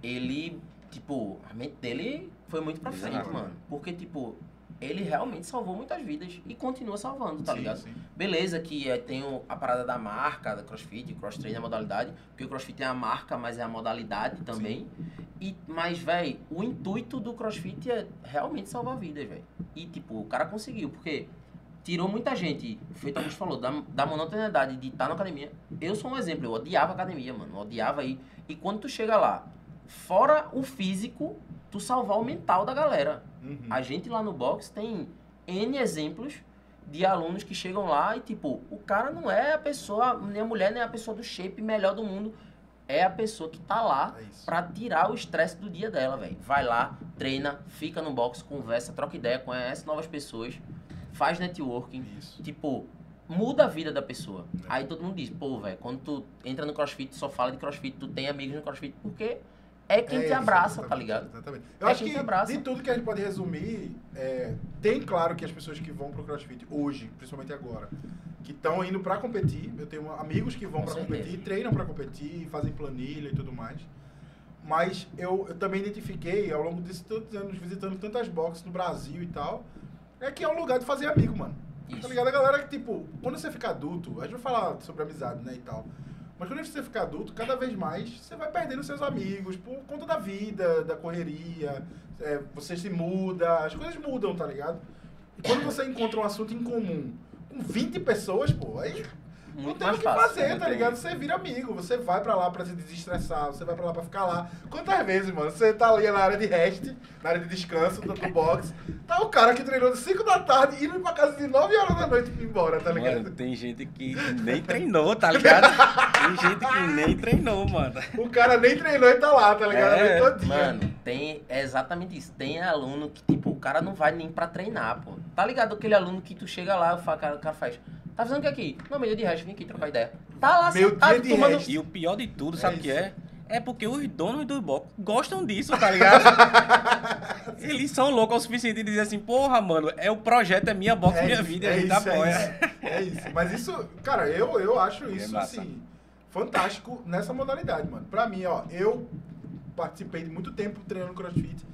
ele, tipo, a mente dele foi muito pra frente, Exato. mano. Porque, tipo, ele realmente salvou muitas vidas e continua salvando, tá sim, ligado? sim. Beleza que é, tem o- a parada da marca, da CrossFit, CrossTrain é a modalidade, porque o CrossFit é a marca, mas é a modalidade também. E, mas, velho, o intuito do CrossFit é realmente salvar vidas, velho. E, tipo, o cara conseguiu, porque tirou muita gente, feito Augusto falou, da, da monotonidade de estar na academia. Eu sou um exemplo, eu odiava academia, mano, odiava ir. E quando tu chega lá, fora o físico, tu salvar o mental da galera. Uhum. A gente lá no box tem N exemplos de alunos que chegam lá e, tipo, o cara não é a pessoa, nem a mulher, nem a pessoa do shape melhor do mundo. É a pessoa que tá lá É isso. pra tirar o estresse do dia dela, velho. Vai lá, treina, fica no box, conversa, troca ideia, conhece novas pessoas, faz networking. Isso. Tipo, muda a vida da pessoa. É. Aí todo mundo diz, pô, velho, quando tu entra no crossfit, só fala de crossfit, tu tem amigos no crossfit, porque é quem É te abraça, tá ligado? Exatamente. Eu É acho que abraça. de tudo que a gente pode resumir, é, tem claro que as pessoas que vão pro CrossFit hoje, principalmente agora, que estão indo pra competir, eu tenho amigos que vão certeza. competir, treinam pra competir, fazem planilha e tudo mais. Mas eu, eu também identifiquei, ao longo desses tantos anos, visitando tantas boxes no Brasil e tal, é que é um lugar de fazer amigo, mano. Tá Isso. ligado? A galera que, tipo, quando você fica adulto, a gente vai falar sobre amizade, né, e tal. Mas quando você fica adulto, cada vez mais você vai perdendo seus amigos por conta da vida, da correria, é, você se muda, as coisas mudam, tá ligado? E quando você encontra um assunto em comum com 20 pessoas, pô, aí não Muito tem mais o que fácil. fazer, não tá tem. ligado? Você vira amigo, você vai pra lá pra se desestressar, você vai pra lá pra ficar lá. Quantas vezes, mano, você tá ali na área de rest, na área de descanso do, do box, tá o cara que treinou de 5 da tarde indo pra casa de 9 horas da noite e ir embora, tá ligado? Mano, tem gente que nem treinou, tá ligado? Tem gente que nem treinou, mano. O cara nem treinou e tá lá, tá ligado? É. Mano, tem é exatamente isso. Tem aluno que, tipo, o cara não vai nem pra treinar, pô. Tá ligado aquele aluno que tu chega lá, o cara- o cara faz. Tá fazendo o que aqui? Não, meio de resto, vim aqui trocar ideia. Tá lá Meu sentado dia de tomando. resto. E o pior de tudo, É sabe o que é? É porque os donos do box gostam disso, tá ligado? *laughs* Eles são loucos o suficiente de dizer assim, porra, mano, é o projeto, é minha box, minha isso, vida, é a gente isso, apoia. É isso, é isso. Mas isso, cara, eu, eu acho isso, massa. assim, fantástico nessa modalidade, mano. Pra mim, ó, eu participei de muito tempo treinando crossfit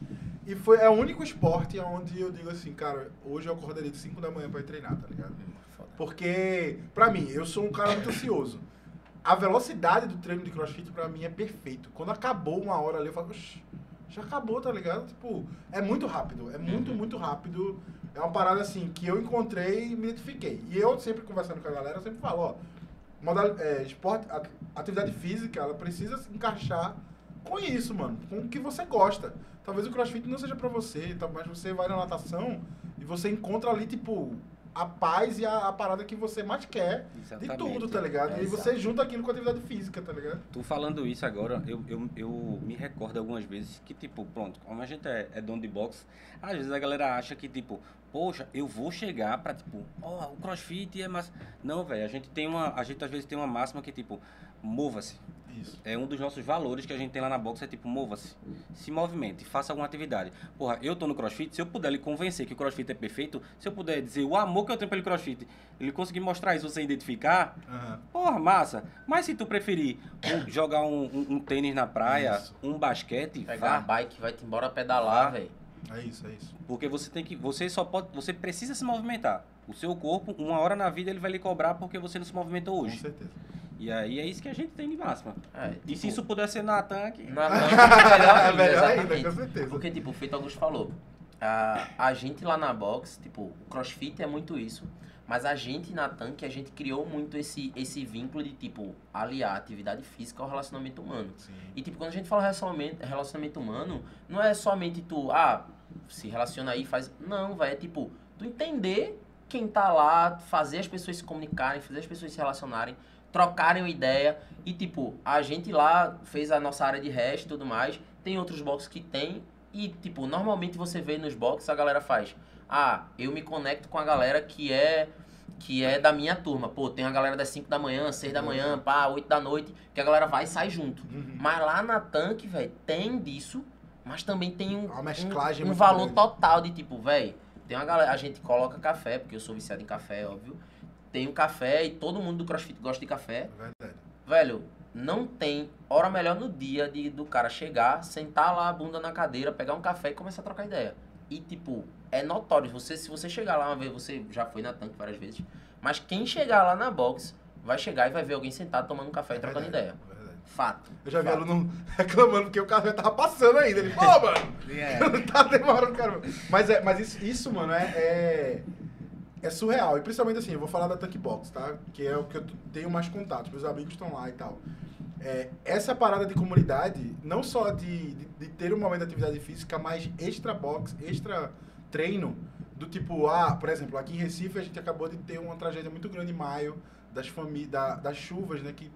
e foi é o único esporte onde eu digo assim, cara, hoje eu acordaria de 5 da manhã pra ir treinar, tá ligado? Porque, pra mim, eu sou um cara muito ansioso. A velocidade do treino de crossfit, pra mim, é perfeito. Quando acabou uma hora ali, eu falo, "Oxi, já acabou, tá ligado? Tipo, é muito rápido. É muito, Uhum. muito rápido. É uma parada, assim, que eu encontrei e me identifiquei. E eu, sempre conversando com a galera, eu sempre falo, ó, modal, é, esporte, atividade física, ela precisa se encaixar com isso, mano. Com o que você gosta. Talvez o crossfit não seja pra você, tá- mas você vai na natação e você encontra ali, tipo, a paz e a, a parada que você mais quer de Exatamente. tudo, tá ligado? É, e aí você exato. junta aquilo com a atividade física, tá ligado? Tu falando isso agora, eu, eu, eu me recordo algumas vezes que, tipo, pronto, como a gente é, é dono de boxe, às vezes a galera acha que, tipo, poxa, eu vou chegar pra, tipo, ó, o crossfit é massa. Não, velho, a gente tem uma, a gente às vezes tem uma máxima que, tipo, mova-se. Isso. É um dos nossos valores que a gente tem lá na boxe, é tipo, mova-se, se movimente, faça alguma atividade. Porra, eu tô no crossfit, se eu puder lhe convencer que o crossfit é perfeito, se eu puder dizer o amor que eu tenho pelo crossfit, ele conseguir mostrar isso, você identificar, Aham. Porra, massa. Mas se tu preferir um- *coughs* jogar um, um- um tênis na praia, Isso. um basquete, Pegar a vá. bike, vai-te embora pedalar, velho. É isso, é isso. Porque você tem que. Você só pode. Você precisa se movimentar. O seu corpo, uma hora na vida, ele vai lhe cobrar porque você não se movimentou Com hoje. certeza. E aí é isso que a gente tem de máxima. É, E tipo, se isso puder ser na tanque. Na tanque, melhor É melhor ainda, exatamente. com certeza. Porque, tipo, feito Augusto falou, a, a gente lá na box, tipo, o crossfit é muito isso, mas a gente na tanque, a gente criou muito esse, esse vínculo de, tipo, aliar a atividade física ao relacionamento humano. Sim. E, tipo, quando a gente fala relacionamento, relacionamento humano, não é somente tu, ah, se relaciona aí, faz... Não, velho, é tipo, tu entender quem tá lá, fazer as pessoas se comunicarem, fazer as pessoas se relacionarem, trocarem uma ideia. E, tipo, a gente lá fez a nossa área de resto e tudo mais. Tem outros boxes que tem. E, tipo, normalmente você vê nos boxes, a galera faz. Ah, eu me conecto com a galera que é que é da minha turma. Pô, tem a galera das 5 da manhã, 6 da manhã, pá, 8 da noite, que a galera vai e sai junto. Uhum. Mas lá na tanque, velho, tem disso, mas também tem um, um, um valor grande. total de tipo, velho, tem uma galera, a gente coloca café, porque eu sou viciado em café, óbvio. Tem um café e todo mundo do CrossFit gosta de café. É verdade. Velho, não tem hora melhor no dia de, do cara chegar, sentar lá a bunda na cadeira, pegar um café e começar a trocar ideia. E, tipo, é notório. Você, se você chegar lá uma vez, você já foi na tanque várias vezes. Mas quem chegar lá na box vai chegar e vai ver alguém sentado tomando um café e trocando verdade, ideia. é verdade. Fato. Eu já vi Fato. aluno *laughs* reclamando porque o café tava passando ainda. Ele, pô, mano, É. *laughs* tá demorando, cara. Mas, é, mas isso, isso, mano, é, é, é surreal. E principalmente assim, eu vou falar da Tank Box, tá? Que é o que eu tenho mais contato. Meus amigos estão lá e tal. É, essa parada de comunidade, não só de, de, de ter um momento de atividade física, mas extra box, extra treino, do tipo, ah, por exemplo, aqui em Recife a gente acabou de ter uma tragédia muito grande em maio, das famílias, da, das chuvas, né? Que,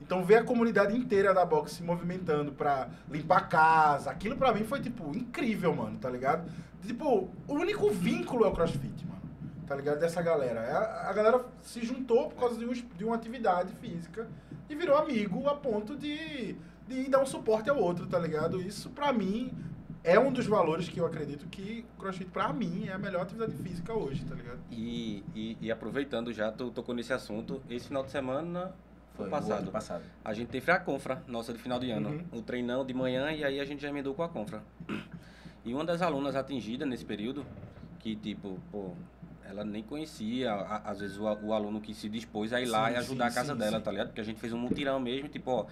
então ver a comunidade inteira da box se movimentando pra limpar a casa, aquilo pra mim foi, tipo, incrível, mano, tá ligado? Tipo, o único vínculo é o crossfit, mano. Tá ligado? Dessa galera. É A, a galera se juntou por causa de, um, de uma atividade física e virou amigo a ponto de, de dar um suporte ao outro, tá ligado? Isso, pra mim, é um dos valores que eu acredito que crossfit, pra mim, é a melhor atividade física hoje, tá ligado? E, e, e aproveitando já, tu tocou nesse assunto, esse final de semana foi passado. passado. A gente teve a confra nossa de final de ano. Uhum. O treinão de manhã e aí a gente já emendou com a confra. E uma das alunas atingidas nesse período, que tipo, pô, ela nem conhecia, a- às vezes o, o aluno que se dispôs a ir lá Sim, e ajudar sim, a casa sim, dela, tá ligado? Porque a gente fez um mutirão mesmo, tipo, ó,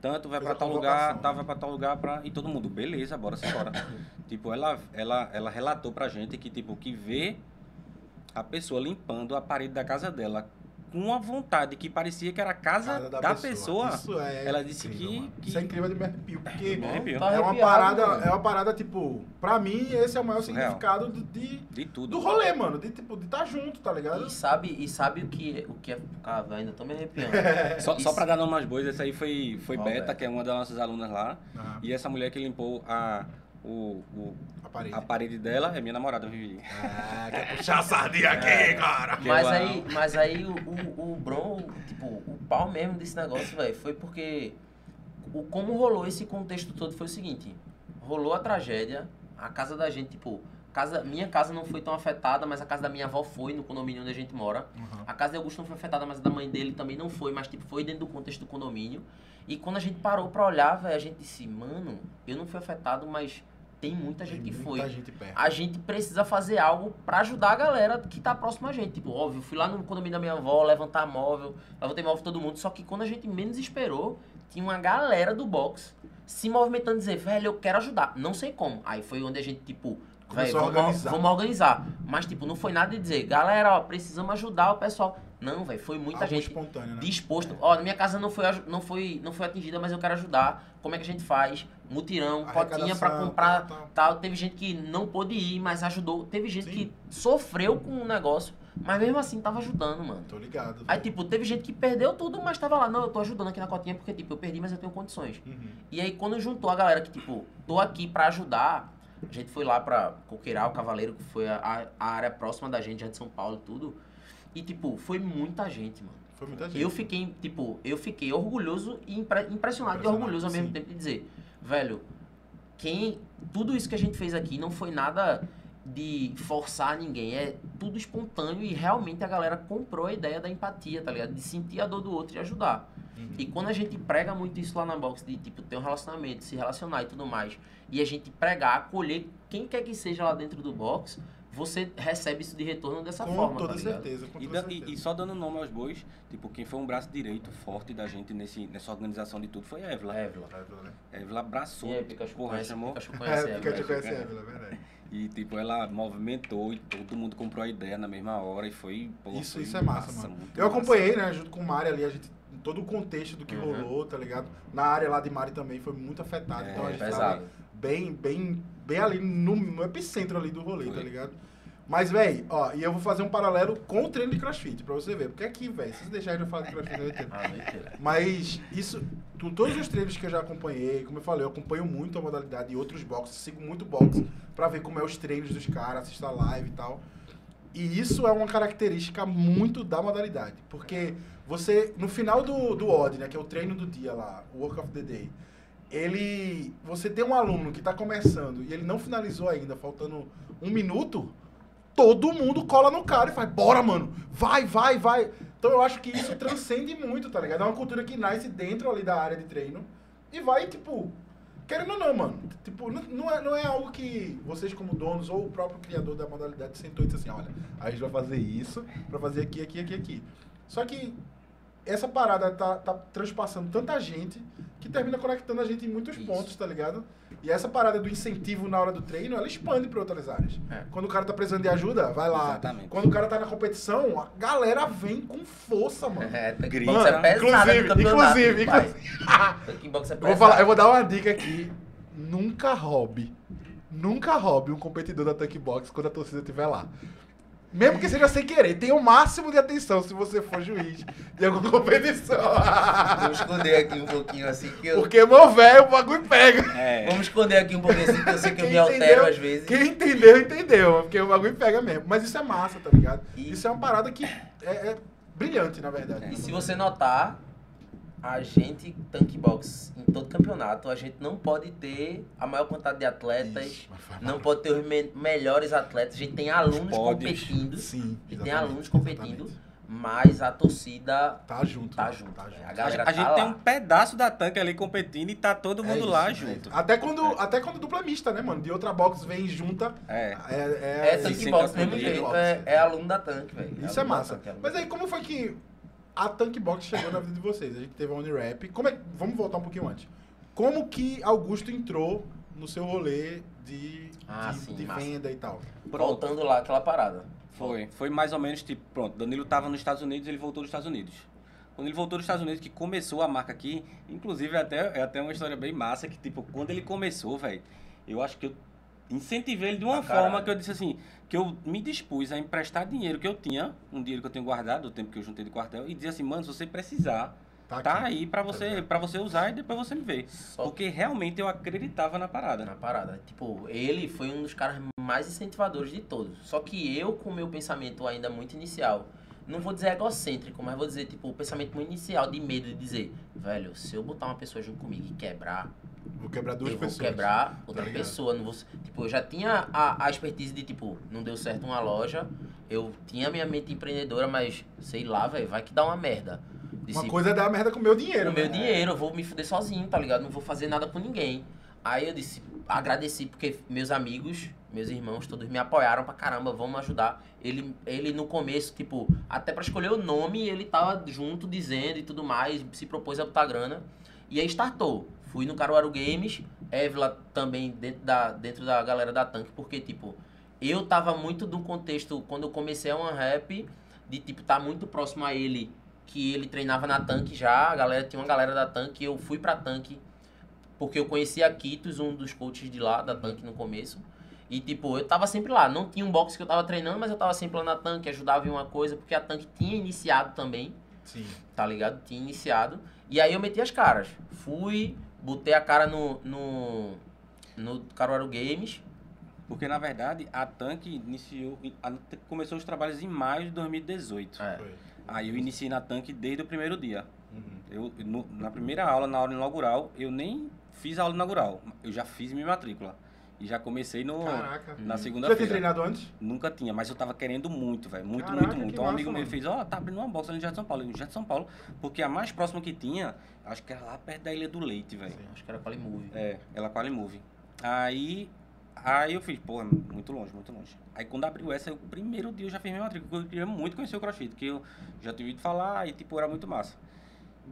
tanto vai Fez pra a tal lugar, convocação, tal né? vai pra tal lugar pra... E todo mundo, beleza, bora embora. *coughs* tipo, ela, ela, ela relatou pra gente que, tipo, que vê a pessoa limpando a parede da casa dela com uma vontade que parecia que era a casa Cara da, pessoa. Isso é Ela disse incrível, que- que- Isso é incrível de me arrepio, porque Me arrepiou. Tá é uma arrepiado, parada, mano. é uma parada tipo, pra mim esse é o maior significado do, de, De tudo. do rolê, mano, de tipo, de estar junto, tá ligado? E sabe, e sabe o que, o que é. Ah, velho, ainda tô me arrepiando. *laughs* Só, só Isso- pra dar nome aos bois, essa aí foi, foi Ó, Beta, Beta. que é uma das nossas alunas lá. Ah, E essa mulher que limpou a, o, o- a parede. a parede dela é minha namorada, Vivi. Ah, quer puxar a sardinha aqui, É. cara. Mas aí, mas aí o, o, o Bron, tipo, o pau mesmo desse negócio, velho, foi porque o, como rolou esse contexto todo foi o seguinte, rolou a tragédia, a casa da gente, tipo, casa, minha casa não foi tão afetada, mas a casa da minha avó foi no condomínio onde a gente mora. Uhum. A casa de Augusto não foi afetada, mas a da mãe dele também não foi, mas tipo, foi dentro do contexto do condomínio. E quando a gente parou pra olhar, velho, a gente disse, mano, eu não fui afetado, mas tem muita gente Tem que muita foi gente perto. a gente precisa fazer algo pra ajudar a galera que tá próxima a gente. Tipo, óbvio, fui lá no condomínio da minha avó, levantar móvel, levantei móvel todo mundo. Só que quando a gente menos esperou, tinha uma galera do box se movimentando, dizer, velho, eu quero ajudar. Não sei como. Aí foi onde a gente, tipo, a vamos, organizar. vamos organizar. Mas, tipo, não foi nada de dizer, galera, ó, precisamos ajudar o pessoal. Não, velho, foi muita Algo gente espontâneo, né? disposto. Ó, na minha casa não foi, não, foi, não foi atingida, mas eu quero ajudar. Como é que a gente faz? Mutirão, cotinha pra Arrecadação, comprar tal, tal. tal. Teve gente que não pôde ir, mas ajudou. Teve gente Sim. que sofreu com o negócio, mas mesmo assim tava ajudando, mano. Tô ligado. Aí, tipo, teve gente que perdeu tudo, mas tava lá, não, eu tô ajudando aqui na cotinha, porque, tipo, eu perdi, mas eu tenho condições. Uhum. E aí, quando juntou a galera que, tipo, tô aqui pra ajudar, a gente foi lá pra Coqueiral, Cavaleiro, que foi a, a área próxima da gente, já de São Paulo e tudo. E, tipo, foi muita gente, mano. Foi muita gente. Eu fiquei, tipo, eu fiquei orgulhoso e impre- impressionado, Impressionado, e orgulhoso ao mesmo tempo de dizer, velho, quem. Tudo isso que a gente fez aqui não foi nada de forçar ninguém, é tudo espontâneo e realmente a galera comprou a ideia da empatia, tá ligado? De sentir a dor do outro e ajudar. Uhum. E quando a gente prega muito isso lá na box, de tipo, ter um relacionamento, se relacionar e tudo mais, e a gente pregar, acolher quem quer que seja lá dentro do box, você recebe isso de retorno dessa Com forma. toda tá certeza, com E, toda da- e- certeza. e só dando nome aos bois, tipo, quem foi um braço direito forte da gente nesse, nessa organização de tudo foi a Évila. É, Vila. Évila abraçou, E aí, Pikachu porra, conhece, chamou. Pikachu É, conhece te conheci, é. é verdade. E, tipo, ela movimentou e todo mundo comprou a ideia na mesma hora e foi, pô, Isso, foi isso é massa, mano. muito Eu massa. acompanhei, né, junto com o Mari ali, a gente, todo o contexto do que Uhum. rolou, tá ligado? Na área lá de Mari também foi muito afetado. É, então a gente pesado. tava bem, bem, bem ali no, no epicentro ali do rolê, Foi. tá ligado? Mas, véi, ó, e eu vou fazer um paralelo com o treino de crossfit, pra você ver. Porque aqui, véi, se vocês deixarem eu falar de crossfit, eu entendo. *laughs* Ah, mentira. Mas isso, tu- todos os treinos que eu já acompanhei, como eu falei, eu acompanho muito a modalidade e outros boxes, sigo muito boxe pra ver como é os treinos dos caras, assistir a live e tal. E isso é uma característica muito da modalidade. Porque você, no final do, do OD, né, que é o treino do dia lá, o Work of the Day, ele. Você tem um aluno que tá começando e ele não finalizou ainda, faltando um minuto, todo mundo cola no cara e faz, bora, mano, vai, vai, vai. Então eu acho que isso transcende muito, tá ligado? É uma cultura que nasce dentro ali da área de treino e vai, tipo, querendo ou não, mano. Tipo, não, é, não é algo que vocês, como donos ou o próprio criador da modalidade, sentou e disse assim: olha, a gente vai fazer isso pra fazer aqui, aqui, aqui, aqui. Só que essa parada tá, tá transpassando tanta gente que termina conectando a gente em muitos Isso. pontos, tá ligado? E essa parada do incentivo na hora do treino, ela expande pra outras áreas. É. Quando o cara tá precisando de ajuda, vai lá. Exatamente. Quando o cara tá na competição, a galera vem com força, mano. É, Grita. é pesado inclusive, campeonato, inclusive, box é Eu vou, falar, eu vou dar uma dica aqui. Nunca roube. Nunca roube um competidor da Tank Box quando a torcida estiver lá. Mesmo que seja sem querer, tenha o máximo de atenção se você for juiz de alguma *laughs* competição. Vou esconder aqui um pouquinho assim que eu... Porque, meu velho, o bagulho pega. É, Vamos esconder aqui um pouquinho assim que eu sei que eu Quem me altero entendeu- às vezes. Quem entendeu, entendeu. Porque o bagulho pega mesmo. Mas isso é massa, tá ligado? E- Isso é uma parada que é, é brilhante, na verdade. E se você notar, a gente, Tank Box, em todo campeonato, a gente não pode ter a maior quantidade de atletas, Isso, não pode ter os me- melhores atletas, a gente tem alunos pódios. competindo, Sim. e tem alunos competindo, exatamente. mas a torcida Tá junto. tá né? junto. Tá velho. junto. A a, galera a gente tá tem lá. um pedaço da tanque ali competindo e tá todo mundo É lá isso, junto. Até quando, até quando dupla mista, né, mano? De outra box vem junta. É. É, é, É, sim, Box, mesmo jeito, é, é aluno da Tank, velho. Isso é massa. Aluno Mas aí, como foi que a Tank Box chegou na vida de vocês? A gente teve a Unirap. Como é, vamos voltar um pouquinho antes. Como que Augusto entrou no seu rolê de, Ah, de, sim, de venda e tal. Voltando lá, aquela parada. Foi. Foi mais ou menos tipo, pronto, Danilo tava nos Estados Unidos, ele voltou dos Estados Unidos. Quando ele voltou dos Estados Unidos, que começou a marca aqui, inclusive é até, é até uma história bem massa, que tipo, quando ele começou, velho, eu acho que eu incentivei ele de uma Ah, forma que eu disse assim, que eu me dispus a emprestar dinheiro que eu tinha, um dinheiro que eu tenho guardado, do tempo que eu juntei de quartel, e dizer assim, mano, se você precisar, Tá, tá aí pra Tá você, ligado? pra você usar e depois você me vê. Só Porque realmente eu acreditava na parada. na parada. Tipo, ele foi um dos caras mais incentivadores de todos. Só que eu, com o meu pensamento ainda muito inicial, não vou dizer egocêntrico, mas vou dizer, tipo, o pensamento muito inicial de medo de dizer, velho, se eu botar uma pessoa junto comigo e quebrar, Vou quebrar duas eu pessoas. vou quebrar outra ligado? pessoa. Não vou, tipo, eu já tinha a, a expertise de, tipo, não deu certo uma loja, eu tinha minha mente empreendedora, mas sei lá, velho, vai que dá uma merda. Uma Disse, coisa é dar merda com o meu dinheiro. o meu né? dinheiro, eu vou me fuder sozinho, tá ligado? Não vou fazer nada com ninguém. Aí eu disse, agradeci porque meus amigos, meus irmãos, todos me apoiaram pra caramba, vamos ajudar. Ele, ele no começo, tipo, até pra escolher o nome, ele tava junto dizendo e tudo mais, se propôs a botar grana. E aí startou. Fui no Caruaru Games, Évila também dentro da, dentro da galera da Tank, porque, tipo, eu tava muito do contexto, quando eu comecei a One Rap, de, tipo, tá muito próximo a ele, que ele treinava na Tank já, a galera, tinha uma galera da Tank, eu fui pra Tank, porque eu conhecia a Kitos, um dos coaches de lá, da Tank no começo, e, tipo, eu tava sempre lá, não tinha um box que eu tava treinando, mas eu tava sempre lá na Tank, ajudava em uma coisa, porque a Tank tinha iniciado também, Sim. tá ligado? Tinha iniciado. E aí eu meti as caras. Fui, botei a cara no, no, no Caruaru Games. Porque na verdade a Tank iniciou, a- começou os trabalhos em maio de 2018. É. Aí eu iniciei na Tank desde o primeiro dia. Uhum. Eu, no- na primeira aula, na aula inaugural, eu nem fiz a aula inaugural. Eu já fiz minha matrícula. E já comecei no, Caraca. na Já tinha segunda-feira. treinado antes? Nunca tinha, mas eu tava querendo muito, velho. Muito, Caraca, muito, muito. que Um amigo meu fez, ó, tá abrindo uma box ali no Jardim de São Paulo. Eu, No Jardim de São Paulo, porque a mais próxima que tinha, acho que era lá perto da Ilha do Leite, velho. Acho que era Qualimove. É, ela quase move. Aí, aí eu fiz, pô, muito longe, muito longe. Aí quando abriu essa, o primeiro dia eu já fiz minha matrícula, porque eu queria muito conhecer o CrossFit, que eu já tinha ouvido falar e, tipo, era muito massa.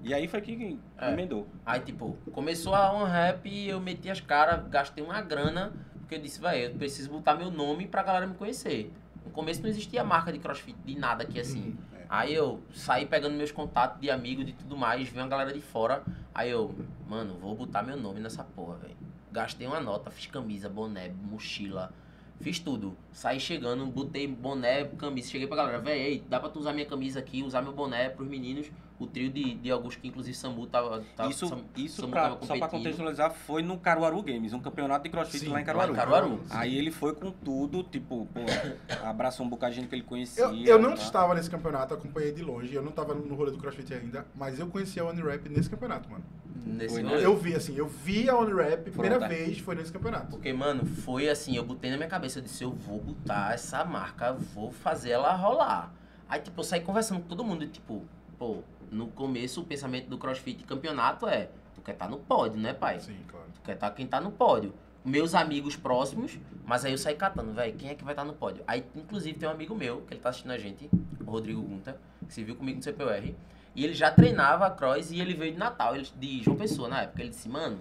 E aí foi que É. emendou. Aí, tipo, começou a One Rap e eu meti as caras, gastei uma grana, porque eu disse, velho, eu preciso botar meu nome pra galera me conhecer. No começo não existia marca de crossfit, de nada aqui assim. Aí eu saí pegando meus contatos de amigo, de tudo mais, vi uma galera de fora. Aí eu, mano, vou botar meu nome nessa porra, velho. Gastei uma nota, fiz camisa, boné, mochila, fiz tudo. Saí chegando, botei boné, camisa. Cheguei pra galera, velho, dá pra tu usar minha camisa aqui, usar meu boné pros meninos. O trio de, de Augusto, que inclusive Samu tava. tava isso, Sam- isso Samu pra, tava só pra competindo. contextualizar, foi no Caruaru Games, um campeonato de crossfit Sim, lá em lá Caruaru. em Caruaru. Aí ele foi com tudo, tipo, pô, *laughs* abraçou um bocado de gente que ele conhecia. Eu, eu não tá? estava nesse campeonato, acompanhei de longe, eu não estava no rolê do CrossFit ainda, mas eu conheci a OneRap nesse campeonato, mano. Nesse Foi, né? Eu vi, assim, eu vi a OneRap, primeira Pronto, vez foi nesse campeonato. Porque, mano, foi assim, eu botei na minha cabeça, eu disse, eu vou botar essa marca, vou fazer ela rolar. Aí, tipo, eu saí conversando com todo mundo e, tipo, pô, no começo o pensamento do CrossFit campeonato é, tu quer estar no pódio, né, pai? Sim, claro. Tu quer estar quem tá no pódio. Meus amigos próximos, mas aí eu saí catando, velho, quem é que vai estar no pódio? Aí, inclusive, tem um amigo meu, que ele tá assistindo a gente, o Rodrigo Gunta, que se viu comigo no CPUR, e ele já treinava cross e ele veio de Natal, ele, de João Pessoa na época. Ele disse, mano,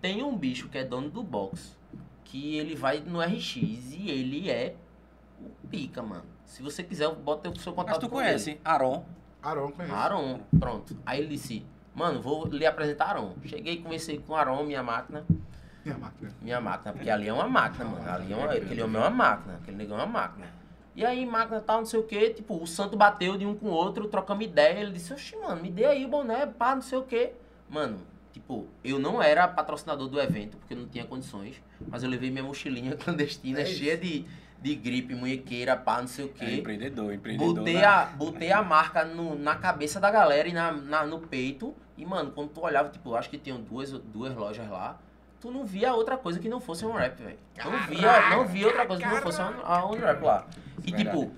tem um bicho que é dono do box, que ele vai no RX e ele é o pica, mano. Se você quiser, bota o seu contato Mas tu com ele. conhece Aron, Aron conhece. Aaron, pronto. Aí ele disse, mano, vou lhe apresentar Aaron. Cheguei, conversei com Aaron, minha máquina. Minha máquina. Minha máquina, porque ali é uma máquina, mano. Ali é uma, aquele homem é uma máquina, aquele negão é uma máquina. E aí, máquina tal, não sei o que, tipo, o santo bateu de um com o outro, trocamos ideia. Ele disse, oxi, mano, me dê aí o boné, pá, não sei o que. Mano, tipo, eu não era patrocinador do evento, porque eu não tinha condições, mas eu levei minha mochilinha *laughs* clandestina, É cheia de, de gripe, munhequeira, pá, não sei o é que. empreendedor, empreendedor. Botei né? a, botei a marca no, na cabeça da galera e na, na- no peito. E, mano, quando tu olhava, tipo, acho que tinham duas, duas lojas lá. Tu não via outra coisa que não fosse um rap, velho. Não via, não via outra coisa que não fosse um, a um rap lá. E, Verdade. tipo,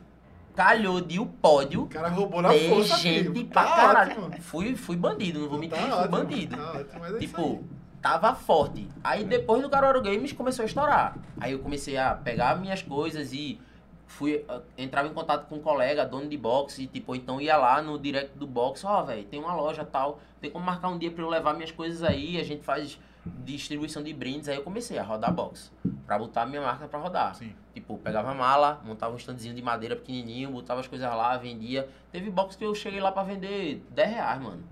calhou de o pódio O cara roubou na força, gente filho. pra Tá caralho. ótimo. Fui, fui bandido, não vou mentir, Tá fui ótimo, bandido. Tá ótimo, mas é isso Tipo, aí. Tava forte. Aí depois do Caruaru Games começou a estourar. Aí eu comecei a pegar minhas coisas e fui ah, entrava em contato com um colega, dono de boxe, e tipo, então ia lá no direct do boxe, ó, velho, tem uma loja tal, tem como marcar um dia pra eu levar minhas coisas aí, a gente faz distribuição de brindes, aí eu comecei a rodar box. Pra botar a minha marca pra rodar. Sim. Tipo, pegava a mala, montava um standzinho de madeira pequenininho, botava as coisas lá, vendia. Teve box que eu cheguei lá pra vender 10 reais, mano.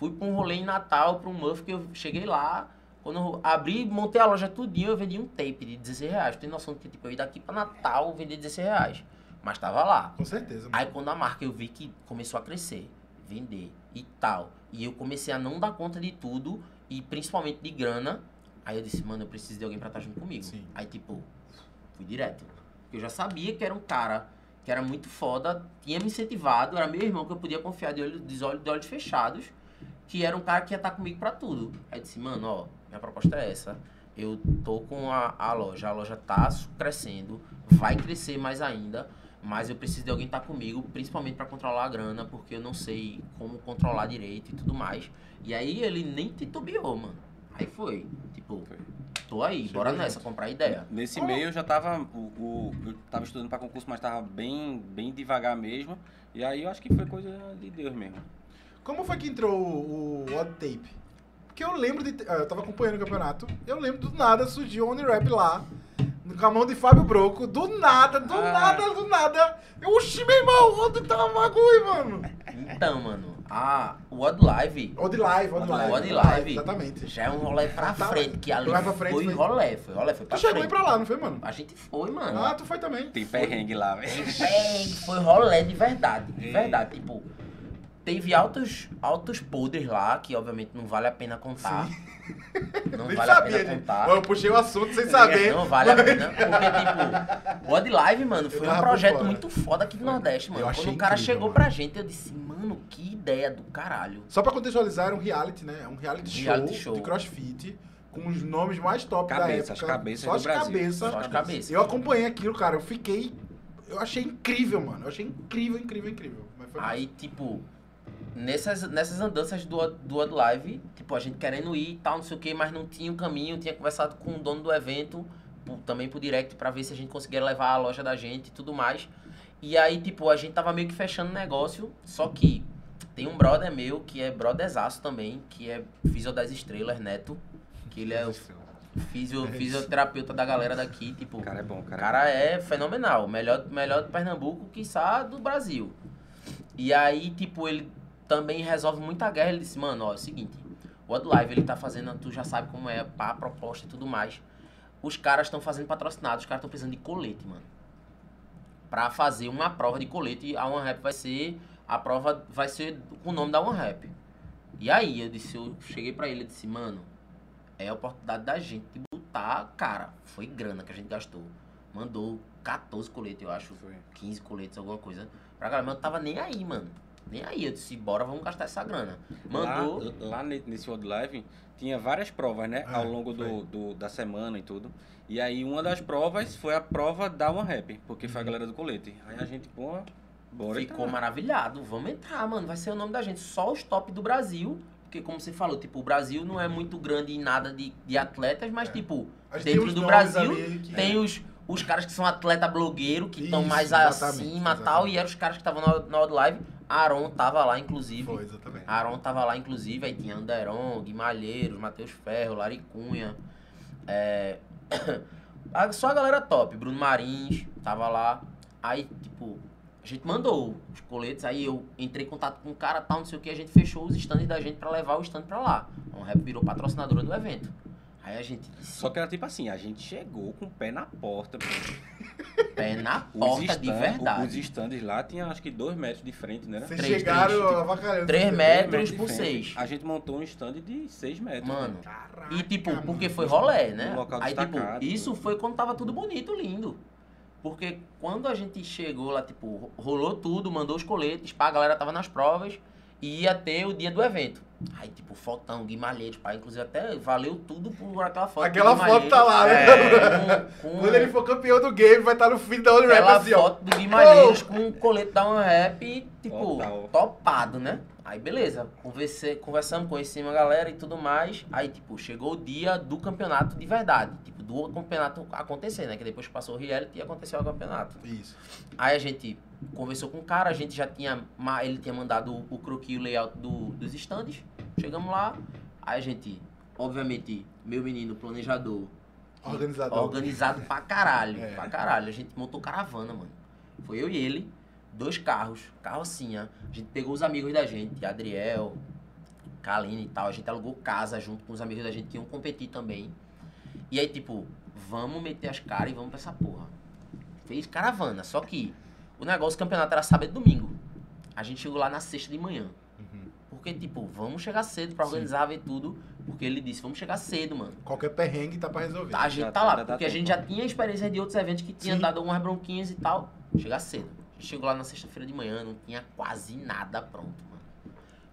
Fui pra um rolê em Natal, pra um Muff, que eu cheguei lá. Quando eu abri, montei a loja tudinho, eu vendi um tape de 16 reais. Tem noção que tipo, eu ia daqui pra Natal vender 16 reais. Mas tava lá. Com certeza. mano. Aí quando a marca eu vi que começou a crescer, vender e tal, e eu comecei a não dar conta de tudo, e principalmente de grana, aí eu disse, mano, eu preciso de alguém pra estar junto comigo. Sim. Aí tipo, fui direto. Eu já sabia que era um cara que era muito foda, tinha me incentivado, era meu irmão que eu podia confiar de olhos, de olhos, de olhos fechados, que era um cara que ia estar comigo pra tudo. Aí disse, mano, ó, minha proposta é essa. Eu tô com a, a loja, a loja tá crescendo, vai crescer mais ainda, mas eu preciso de alguém estar comigo, principalmente pra controlar a grana, porque eu não sei como controlar direito e tudo mais. E aí ele nem titubeou, mano. Aí foi, tipo, Foi. tô aí, Chegou bora junto. nessa, comprar ideia. Nesse meio eu já tava. O, o- eu tava estudando pra concurso, mas tava bem, bem devagar mesmo. E aí eu acho que foi coisa de Deus mesmo. Como foi que entrou o, o Odd Tape? Porque eu lembro de. ah, Eu tava acompanhando o campeonato. Eu lembro do nada surgiu o Only Rap lá. Com a mão de Fábio Broco. Do nada, do Ah. nada, do nada. Eu, oxi, meu irmão, onde tá o bagulho, mano? Então, mano, a, o Odd Live Odd Live, Odd O Live. Odd Live. Exatamente. já é um rolê pra Tá, frente, que ali pra frente, foi foi. rolê, foi rolê, foi Tu pra chegou aí frente. pra lá, não foi, mano? A gente foi, mano. Ah, tu foi também. Tem perrengue lá, velho. Bem, foi rolê de verdade, de verdade. Tipo, teve altos, altos podres lá, que obviamente não vale a pena contar. Não *laughs* Nem vale a sabia, pena gente. contar. Eu puxei o assunto sem saber. Não vale a pena, porque, tipo, o Odd Live, mano, foi um projeto muito foda aqui do Nordeste, mano. Quando o cara incrível, chegou mano. pra gente, eu disse, mano, que ideia do caralho. Só pra contextualizar, era um reality, né? Um reality, Reality show, show. de crossfit. Com os nomes mais top da época. cabeças Só as Brasil. cabeças. Só as cabeças. Eu acompanhei aquilo, cara. Eu fiquei. Eu achei incrível, mano. Eu achei incrível, incrível, incrível. Aí, tipo, nessas, nessas andanças do, do Odd Live, tipo, a gente querendo ir e tal, não sei o que, mas não tinha um caminho, tinha conversado com o dono do evento, por- também por direct, pra ver se a gente conseguia levar a loja da gente e tudo mais. E aí, tipo, a gente tava meio que fechando o negócio, só que tem um brother meu, que é brotherzaço também, que é Fisio das Estrelas, Neto, que ele é o fisio, É fisioterapeuta da galera daqui, tipo... O cara é bom, o O cara. cara é fenomenal. Melhor, melhor do Pernambuco, quiçá do Brasil. E aí, tipo, ele também resolve muita guerra. Ele disse, mano, ó, é o seguinte, o Odd Live, ele tá fazendo, tu já sabe como é, pá, a proposta e tudo mais. Os caras estão fazendo patrocinados, os caras estão precisando de colete, mano. Pra fazer uma prova de colete, a One Rap vai ser, a prova vai ser com o nome da One Rap. E aí, eu disse, eu cheguei pra ele e disse, mano, é a oportunidade da gente de botar, cara, foi grana que a gente gastou. Mandou 14 coletes, eu acho, Foi. 15 coletes, alguma coisa. Pra galera, mas eu tava nem aí, mano. Nem aí. Eu disse, bora, vamos gastar essa grana. Mandou. Lá, lá ne- nesse World Live tinha várias provas, né? Ah, ao longo do, do- da semana e tudo. E aí uma das provas foi a prova da One Rap, porque foi a galera do colete. Aí a gente, pô, bora Ficou entrar. maravilhado. Vamos entrar, mano. Vai ser o nome da gente. Só os top do Brasil. Porque, como você falou, tipo, o Brasil não é muito grande em nada de, de atletas, mas, É. tipo, dentro do Brasil, que- tem os, os caras que são atleta blogueiro, que estão mais exatamente, acima e tal. E eram os caras que estavam na, na Live. Aaron tava lá, inclusive. Foi, exatamente. Aaron tava lá, inclusive, aí tinha Anderon, Guimalheiros, Matheus Ferro, Lari Cunha. É... *coughs* a- Só a galera top, Bruno Marins tava lá. Aí, tipo, a gente mandou os coletes, aí eu entrei em contato com o cara tal, não sei o que, a gente fechou os stands da gente pra levar o stand pra lá. A Rap virou patrocinadora do evento. Aí a gente disse, Só que era tipo assim, a gente chegou com o pé na porta. pô. *laughs* pé na porta de stand- verdade. Os stands lá tinham acho que dois metros de frente, né? Vocês Três, chegaram três, avacalhando. três metros. Por de frente. seis. A gente montou um stand de seis metros. Mano, Caraca, E tipo, mano. porque foi rolé, né? Um local Aí, tipo, isso foi quando tava tudo bonito, lindo. Porque quando a gente chegou lá, tipo, ro- rolou tudo, mandou os coletes, pá, a galera tava nas provas e ia ter o dia do evento. Aí, tipo, fotão, Guimalheiros, pá, inclusive até valeu tudo por aquela foto. Aquela foto tá lá, né? É, com, com *laughs* Quando ele for campeão do game, vai estar no fim da Only Rap aquela assim, ó. foto do Guimalheiros com o colete da One Rap, tipo, Total. topado, né? Aí beleza, conversei, conversamos, conhecemos a galera e tudo mais. Aí, tipo, chegou o dia do campeonato de verdade. Tipo, do campeonato acontecer, né? Que depois que passou o reality e aconteceu o campeonato. Isso. Aí a gente conversou com o cara, a gente já tinha. Ele tinha mandado o, o croquis e o layout do, dos stands. Chegamos lá, aí a gente obviamente, meu menino planejador, Organizador. organizado pra caralho, *laughs* É. pra caralho. A gente montou caravana, mano. Foi eu e ele, dois carros, carrocinha. A gente pegou os amigos da gente, Adriel, Kaline e tal. A gente alugou casa junto com os amigos da gente que iam competir também. E aí, tipo, vamos meter as caras e vamos pra essa porra. Fez caravana, só que o negócio, o campeonato era sábado e domingo. A gente chegou lá na sexta de manhã. Porque, tipo, vamos chegar cedo pra organizar, ver tudo. Porque ele disse, vamos chegar cedo, mano. Qualquer perrengue tá pra resolver. Tá, a gente Já tá tá- lá, dá porque a tempo. gente já tinha experiência de outros eventos que tinha Sim. dado algumas bronquinhas e tal. Chegar cedo. A gente chegou lá na sexta-feira de manhã, não tinha quase nada pronto, mano.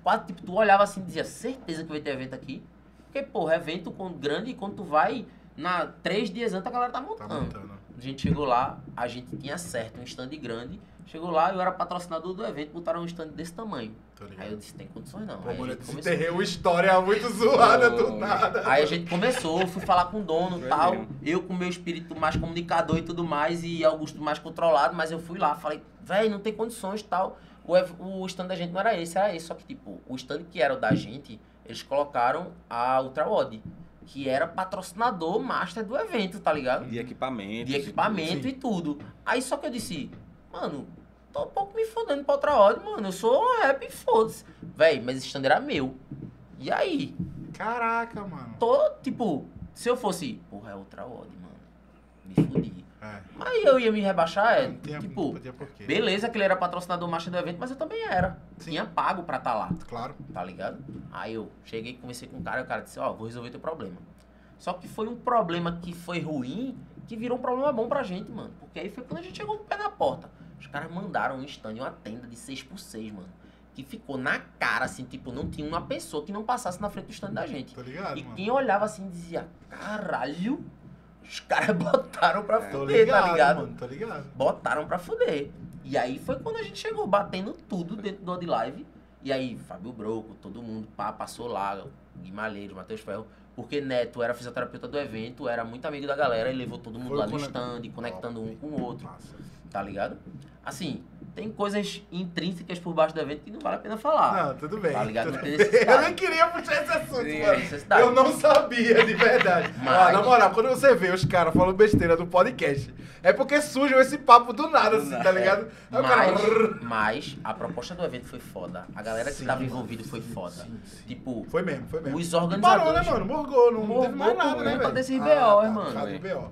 Quase, tipo, tu olhava assim e dizia, certeza que vai ter evento aqui. Porque, porra, evento grande, quando tu vai, na três dias antes a galera tá Tá montando. A gente chegou lá, a gente tinha certo um stand grande. Chegou lá, eu era patrocinador do evento, botaram um stand desse tamanho. Aí eu disse, tem condições não. Pô, Aí começou. desenterrei uma história muito zoada do nada. Aí a gente começou, fui falar com o dono e tal. mesmo. Eu com meu espírito mais comunicador e tudo mais, e Augusto mais controlado, mas eu fui lá, falei, véi, não tem condições e tal. O, o stand da gente não era esse, era esse. Só que, tipo, o stand que era o da gente, eles colocaram a Ultrawod, que era patrocinador master do evento, tá ligado? De equipamento. De equipamento sim. e tudo. Aí só que eu disse, mano, tô um pouco me fodendo pra Ultrawod, mano. Eu sou um rap e foda-se. Véi, mas esse stand era meu. E aí? Caraca, mano. tô, tipo, se eu fosse, porra, é outra odd, mano. Me fudi. É. Mas eu ia me rebaixar, é, tipo, podia beleza que ele era patrocinador master do evento, mas eu também era. Sim. Tinha pago pra estar lá, Claro. tá ligado? Aí eu cheguei, conversei com o cara, e o cara disse, ó, vou resolver teu problema. Só que foi um problema que foi ruim, que virou um problema bom pra gente, mano. Porque aí foi quando a gente chegou com o pé na porta. Os caras mandaram um stand, uma tenda de 6x6, mano. Que ficou na cara, assim, tipo, não tinha uma pessoa que não passasse na frente do stand da gente. Tô ligado, E mano. quem olhava assim dizia, caralho, os caras *laughs* botaram pra Tô fuder, ligado, tá ligado? mano. Tô ligado. Botaram pra fuder. E aí foi quando a gente chegou batendo tudo dentro do Odd Live. E aí, Fábio Broco, todo mundo pá, passou lá, Guimalheiros, Matheus Ferro. Porque Neto era fisioterapeuta do evento, era muito amigo da galera e levou todo mundo Foi lá no stand, conectando um com o outro, tá ligado? Assim, tem coisas intrínsecas por baixo do evento que não vale a pena falar. Não, tudo bem. Tá ligado? Não tem. Eu nem queria puxar esse assunto, mano. Eu não sabia, de verdade. Mas- Ó, na moral, quando você vê os caras falando besteira do podcast, é porque surgiu esse papo do nada, assim, tá ligado? Aí o cara. Mas, mas a proposta do evento foi foda. A galera que Sim, tava mano. envolvida foi foda. Sim, sim. Tipo, Foi mesmo, foi mesmo. os E parou, organizadores. né, mano? Morgou, não, não teve mais nada, né, velho? desses Ah, BO, tá, irmão. por causa do BO.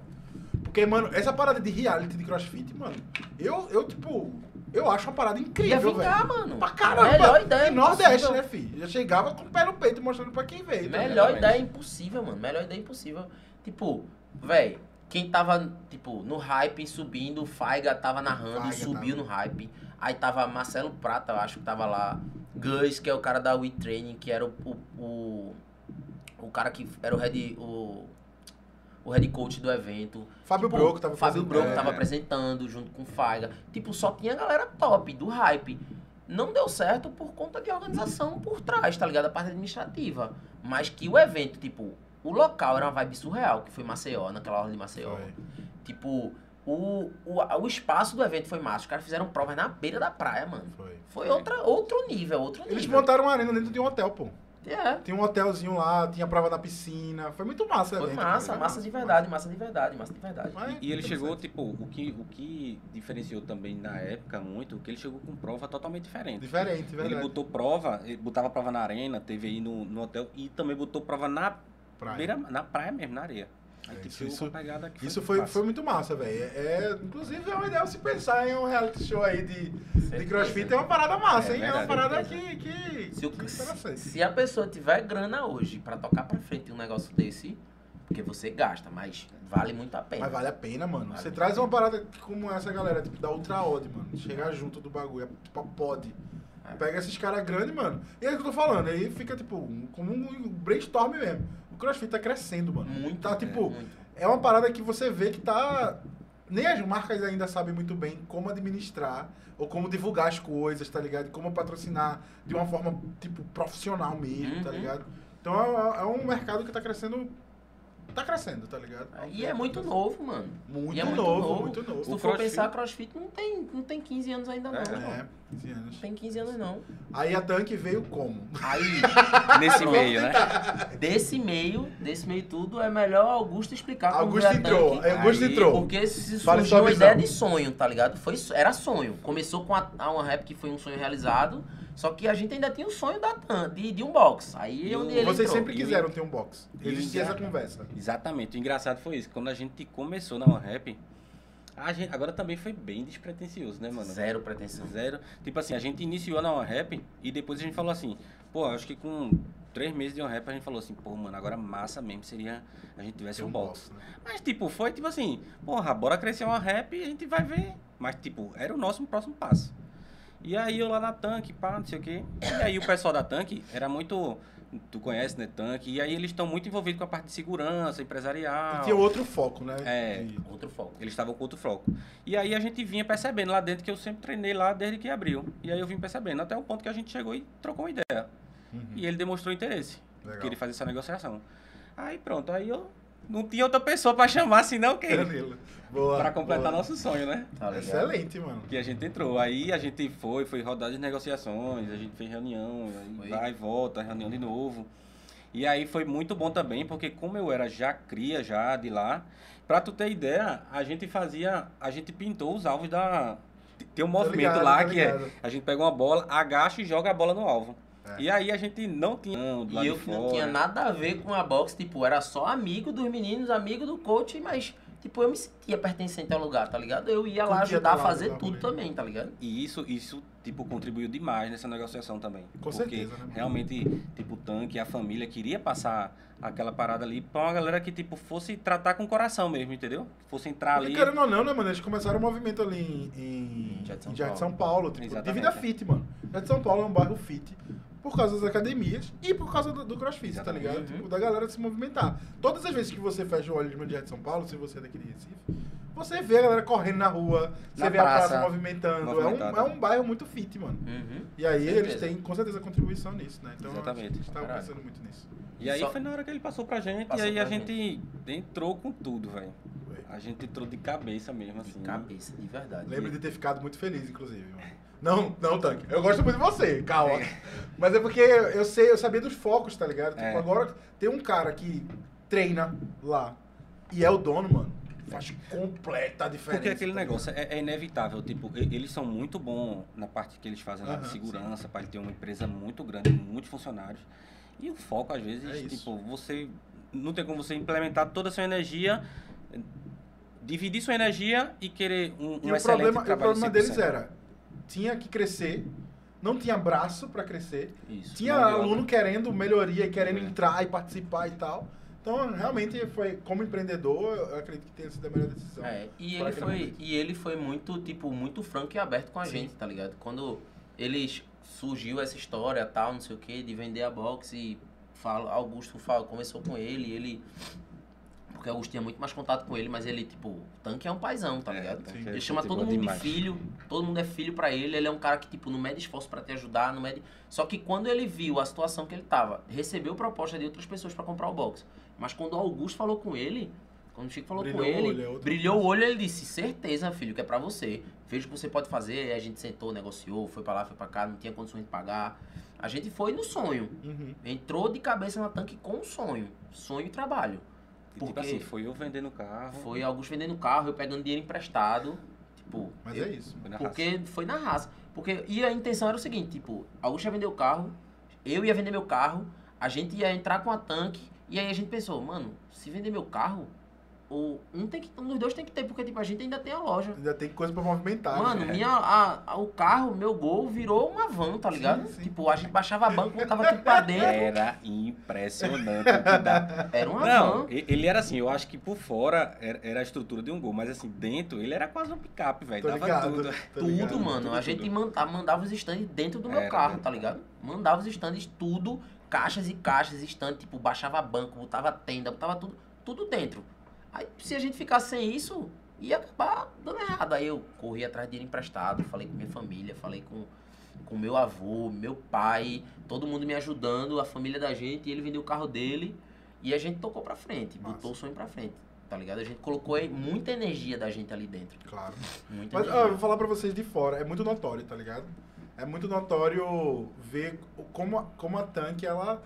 Porque, mano, essa parada de reality de crossfit, mano, eu, eu tipo, eu acho uma parada Ia incrível, vingar, velho. mano. Pra caramba. Melhor ideia. E Nordeste, né, filho? Já chegava com o pé no peito mostrando pra quem veio. tá Melhor ligado? ideia impossível, mano. Melhor ideia impossível. Tipo, velho, quem tava, tipo, no hype subindo, o Faiga tava narrando Faiga e subiu tava. no hype. Aí tava Marcelo Prata, eu acho que tava lá. Gus, que é o cara da We Training, que era o, o, o, o cara que era o head, o, o head coach do evento. Fábio Tipo, Broco tava Fábio Broco é. tava apresentando junto com o Faiga. Tipo, só tinha galera top, do hype. Não deu certo por conta de organização por trás, tá ligado? A parte administrativa. Mas que o evento, tipo, o local era uma vibe surreal, que foi Maceió, naquela hora de Maceió. Foi. Tipo, o, o, o espaço do evento foi massa. Os caras fizeram provas na beira da praia, mano. Foi. Foi outra, outro nível, outro nível. Eles montaram uma arena dentro de um hotel, pô. É, Tinha um hotelzinho lá, tinha prova na piscina. Foi muito massa, foi evento, massa, cara. massa de verdade, massa de verdade, massa de verdade. Mas E ele chegou, tipo, o que, o que diferenciou também na época muito, que ele chegou com prova totalmente diferente. Diferente, Ele verdade. botou prova, ele botava prova na arena, teve aí no, no hotel, e também botou prova na, Praia. beira, na praia mesmo, na areia. Aí É, tipo, isso- pegada que Isso foi, massa. foi muito massa, velho. É, é, inclusive, é uma ideia se pensar em um reality show aí de, de crossfit. É uma parada massa, É hein? É uma verdade, parada que, que, Se, o- que se a pessoa tiver grana hoje pra tocar pra frente um negócio desse, porque você gasta, mas vale muito a pena. Mas vale a pena, mano. Vale Você traz a uma parada como essa galera, tipo, da Ultra Odd, mano. Chegar junto do bagulho, é tipo a pod. É. Pega esses caras grandes, mano. E é isso que eu tô falando. Aí fica, tipo, como um brainstorm mesmo. O crossfit tá crescendo, mano. Muito, Tá, tipo, Muito. é uma parada que você vê que tá. Nem as marcas ainda sabem muito bem como administrar ou como divulgar as coisas, tá ligado? Como patrocinar de uma forma, tipo, profissional mesmo, tá Uhum. ligado? Então é, é um mercado que tá crescendo tá crescendo, tá ligado? E é muito novo, mano. Muito, E é muito novo, novo. muito novo. Se tu O for crossfit- pensar, crossfit não tem, não tem 15 anos ainda não, É, mano. É, 15 anos. Não tem 15 anos não. Aí a Tanque veio como? Aí, *laughs* Nesse meio, né? desse meio, desse meio tudo, é melhor Augusto explicar como Augusto entrou, tanque. Augusto Aí, entrou. Porque se surgiu uma ideia de sonho, tá ligado? Foi, era sonho. Começou com a, a One Rap, que foi um sonho realizado. Só que a gente ainda tinha o sonho da de, de um box. Aí E onde ele Vocês entrou. sempre E quiseram ter um box. Existia essa conversa. Exatamente. O engraçado foi isso. Quando a gente começou na One Rap, a gente agora também foi bem despretensioso, né, mano? Zero pretensão. Zero. Tipo assim, a gente iniciou na One Rap e depois a gente falou assim, pô, acho que com três meses de One Rap a gente falou assim, pô, mano, agora massa mesmo seria a gente tivesse um box. né? Mas, tipo, foi tipo assim, porra, bora crescer uma rap e a gente vai ver. Mas, tipo, era o nosso próximo passo. E aí eu lá na tanque, pá, não sei o quê. E aí o pessoal da tanque era muito. Tu conhece, né, tanque? E aí eles estão muito envolvidos com a parte de segurança, empresarial. E tinha outro foco, né? É. De- Outro foco. Eles estavam com outro foco. E aí a gente vinha percebendo lá dentro que eu sempre treinei lá desde que abriu. E aí eu vim percebendo, até o ponto que a gente chegou e trocou uma ideia. Uhum. E ele demonstrou interesse. Legal. Queria fazer essa negociação. Aí pronto, aí eu não tinha outra pessoa pra chamar senão quem? Danilo. Boa. Pra completar boa. nosso sonho, né? Tá? Excelente, mano. Que a gente entrou. Aí a gente foi, foi rodada de negociações, a gente fez reunião, Foi. vai e volta, reunião de novo. E aí foi muito bom também, porque como eu era já cria já de lá, pra tu ter ideia, a gente fazia, a gente pintou os alvos da tem um movimento ligado, lá que é, a gente pega uma bola, agacha e joga a bola no alvo. É. E aí a gente não tinha não, do lado E eu de que não tinha nada a ver com a box, tipo, era só amigo dos meninos, amigo do coach, mas, tipo, eu me sentia pertencente ao lugar, tá ligado? Eu ia lá ajudar a tá fazer lá tudo também, tá ligado? E isso, isso, tipo, contribuiu demais nessa negociação também. Com porque certeza, né? realmente, tipo, o tanque, a família queria passar aquela parada ali pra uma galera que, tipo, fosse tratar com o coração mesmo, entendeu? Que fosse entrar Porque, ali. querendo ou não, né, mano? Eles começaram um movimento ali em, em, Em Jardim de São de. São Paulo, tipo, de Exatamente. vida fit, mano. Jardim de São Paulo é um bairro fit por causa das academias e por causa do, do crossfit, tá ligado? Uhum. Tipo, da galera se movimentar. Todas as vezes que você fecha o olho de Jardim de São Paulo, se você é daqui de Recife, você vê a galera correndo na rua, você Na vê a praça praça, movimentando. movimentada. É, um, é um bairro muito fit, mano. Uhum. E aí Certeza. eles têm, com certeza, contribuição nisso, né? Então, Exatamente. a gente tava Caralho. pensando muito nisso. E aí Só- foi na hora que ele passou pra gente, Passou e aí a gente entrou com tudo, velho. A gente entrou de cabeça mesmo, De assim. cabeça, de verdade. Lembro de ter ficado muito feliz, inclusive, mano. Não, não, Tanque. Eu gosto muito de você, calma. Mas é porque eu sei, eu sabia dos focos, tá ligado? Tipo, É. agora tem um cara que treina lá e é o dono, mano. Faz completa diferença. Porque aquele tá negócio é, é inevitável. Tipo, eles são muito bons na parte que eles fazem lá de segurança, para ter uma empresa muito grande, muitos funcionários. E o foco, às vezes, É tipo, você. Não tem como você implementar toda a sua energia, dividir sua energia e querer um, um E o excelente problema, o trabalho. problema 100%. deles era, tinha que crescer, não tinha braço pra crescer, Isso. tinha aluno obra. querendo melhoria e querendo É. entrar e participar e tal. Então, realmente, foi como empreendedor, eu acredito que tenha sido a melhor decisão. É, e ele, foi, momento. e ele foi muito, tipo, muito franco e aberto com a Sim. gente, tá ligado? Quando eles surgiu essa história, tal, não sei o que, de vender a box e fala, Augusto fala, começou com ele, ele. Porque Augusto tinha muito mais contato com ele, mas ele, tipo, o tanque é um paizão, tá É, ligado? É Ele chama todo mundo demais. de filho, todo mundo é filho pra ele, ele é um cara que, tipo, não mede esforço pra te ajudar, não mede... Só que quando ele viu a situação que ele tava, recebeu proposta de outras pessoas pra comprar o box. Mas quando o Augusto falou com ele, quando o Chico falou Brilhou com o ele, olho, é brilhou o coisa. olho, ele disse, certeza, filho, que é pra você. Veja o que você pode fazer, aí a gente sentou, negociou, foi pra lá, foi pra cá, não tinha condições de pagar. A gente foi no sonho, Uhum. entrou de cabeça na tanque com sonho, sonho e trabalho. Tipo Porque assim, foi eu vendendo o carro. Foi Augusto vendendo carro, eu pegando dinheiro emprestado, tipo... Mas eu- é isso. foi na raça. porque foi na raça. Porque, e a intenção era o seguinte, tipo, Augusto ia vender o carro, eu ia vender meu carro, a gente ia entrar com a tanque, e aí a gente pensou, mano, se vender meu carro, ou um, tem que, um dos dois tem que ter, porque tipo, a gente ainda tem a loja. Ainda tem coisa pra movimentar. Mano, né? minha, a, a- o carro, meu gol, virou uma van, tá ligado? sim. Tipo, a gente baixava a banca, colocava tudo pra dentro. Era impressionante o que dá. Era uma Não, van. ele era assim, eu acho que por fora era, era a estrutura de um gol, mas assim, dentro ele era quase um picape, velho. Dava ligado, tudo. Tudo, ligado. mano. tudo, a gente tudo. manda- mandava os estandes dentro do meu Era, carro, era. tá ligado? Mandava os estandes tudo, caixas e caixas, estandes, tipo, baixava banco, botava tenda, botava tudo, tudo dentro. Aí se a gente ficasse sem isso, ia acabar dando errado. Aí eu corri atrás de dinheiro emprestado, falei com minha família, falei com com meu avô, meu pai, todo mundo me ajudando, a família da gente, e ele vendeu o carro dele. E a gente tocou pra frente, Massa. botou o sonho pra frente, tá ligado? A gente colocou aí muita energia da gente ali dentro. Claro. Muita Mas ó, eu energia. vou falar pra vocês de fora, é muito notório, tá ligado? É muito notório ver como a, como a Tanque, ela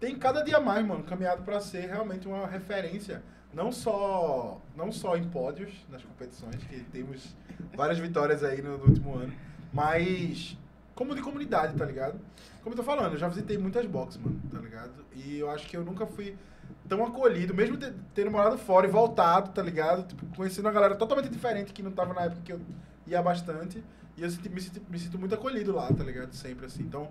tem cada dia mais, mano, caminhado pra ser realmente uma referência, não só não só em pódios nas competições, que temos várias vitórias aí no, no último ano, mas como de comunidade, tá ligado? Como eu tô falando, eu já visitei muitas boxes, mano, tá ligado? E eu acho que eu nunca fui tão acolhido, mesmo tendo morado fora e voltado, tá ligado? Tipo, conhecendo uma galera totalmente diferente que não tava na época que eu ia bastante. E eu senti- me, sinto, me sinto muito acolhido lá, tá ligado? Sempre assim. Então,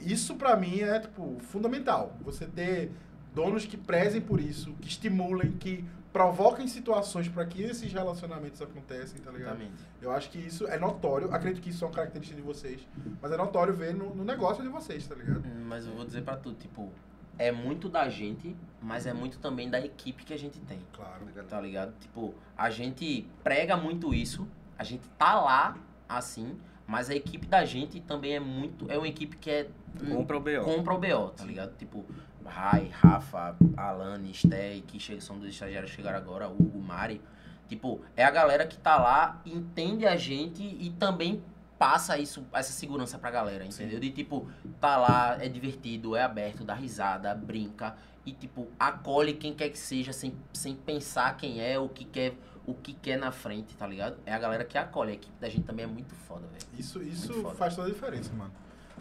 isso pra mim é, tipo, fundamental. Você ter donos que prezem por isso, que estimulem, que provoquem situações pra que esses relacionamentos acontecem, tá ligado? Exatamente. Eu acho que isso é notório. Acredito que isso é uma característica de vocês. Mas é notório ver no, no negócio de vocês, tá ligado? Hum, Mas eu vou dizer pra tu, tipo, é muito da gente, mas é muito também da equipe que a gente tem. Claro. Tá ligado? Tipo, a gente prega muito isso, a gente tá lá assim, mas a equipe da gente também é muito. É uma equipe que é. Compra o BO. compra o BO, tá ligado? Tipo, Rai, Rafa, Alane, Stey, que são dos estagiários que chegaram agora, Hugo, Mari. Tipo, é a galera que tá lá, entende a gente e também passa isso, essa segurança pra galera, entendeu? De tipo, tá lá, é divertido, é aberto, dá risada, brinca e tipo, acolhe quem quer que seja sem, sem pensar quem é, o que quer, o que quer na frente, tá ligado? É a galera que acolhe, a equipe da gente também é muito foda, velho. Isso, isso foda. faz toda a diferença, mano.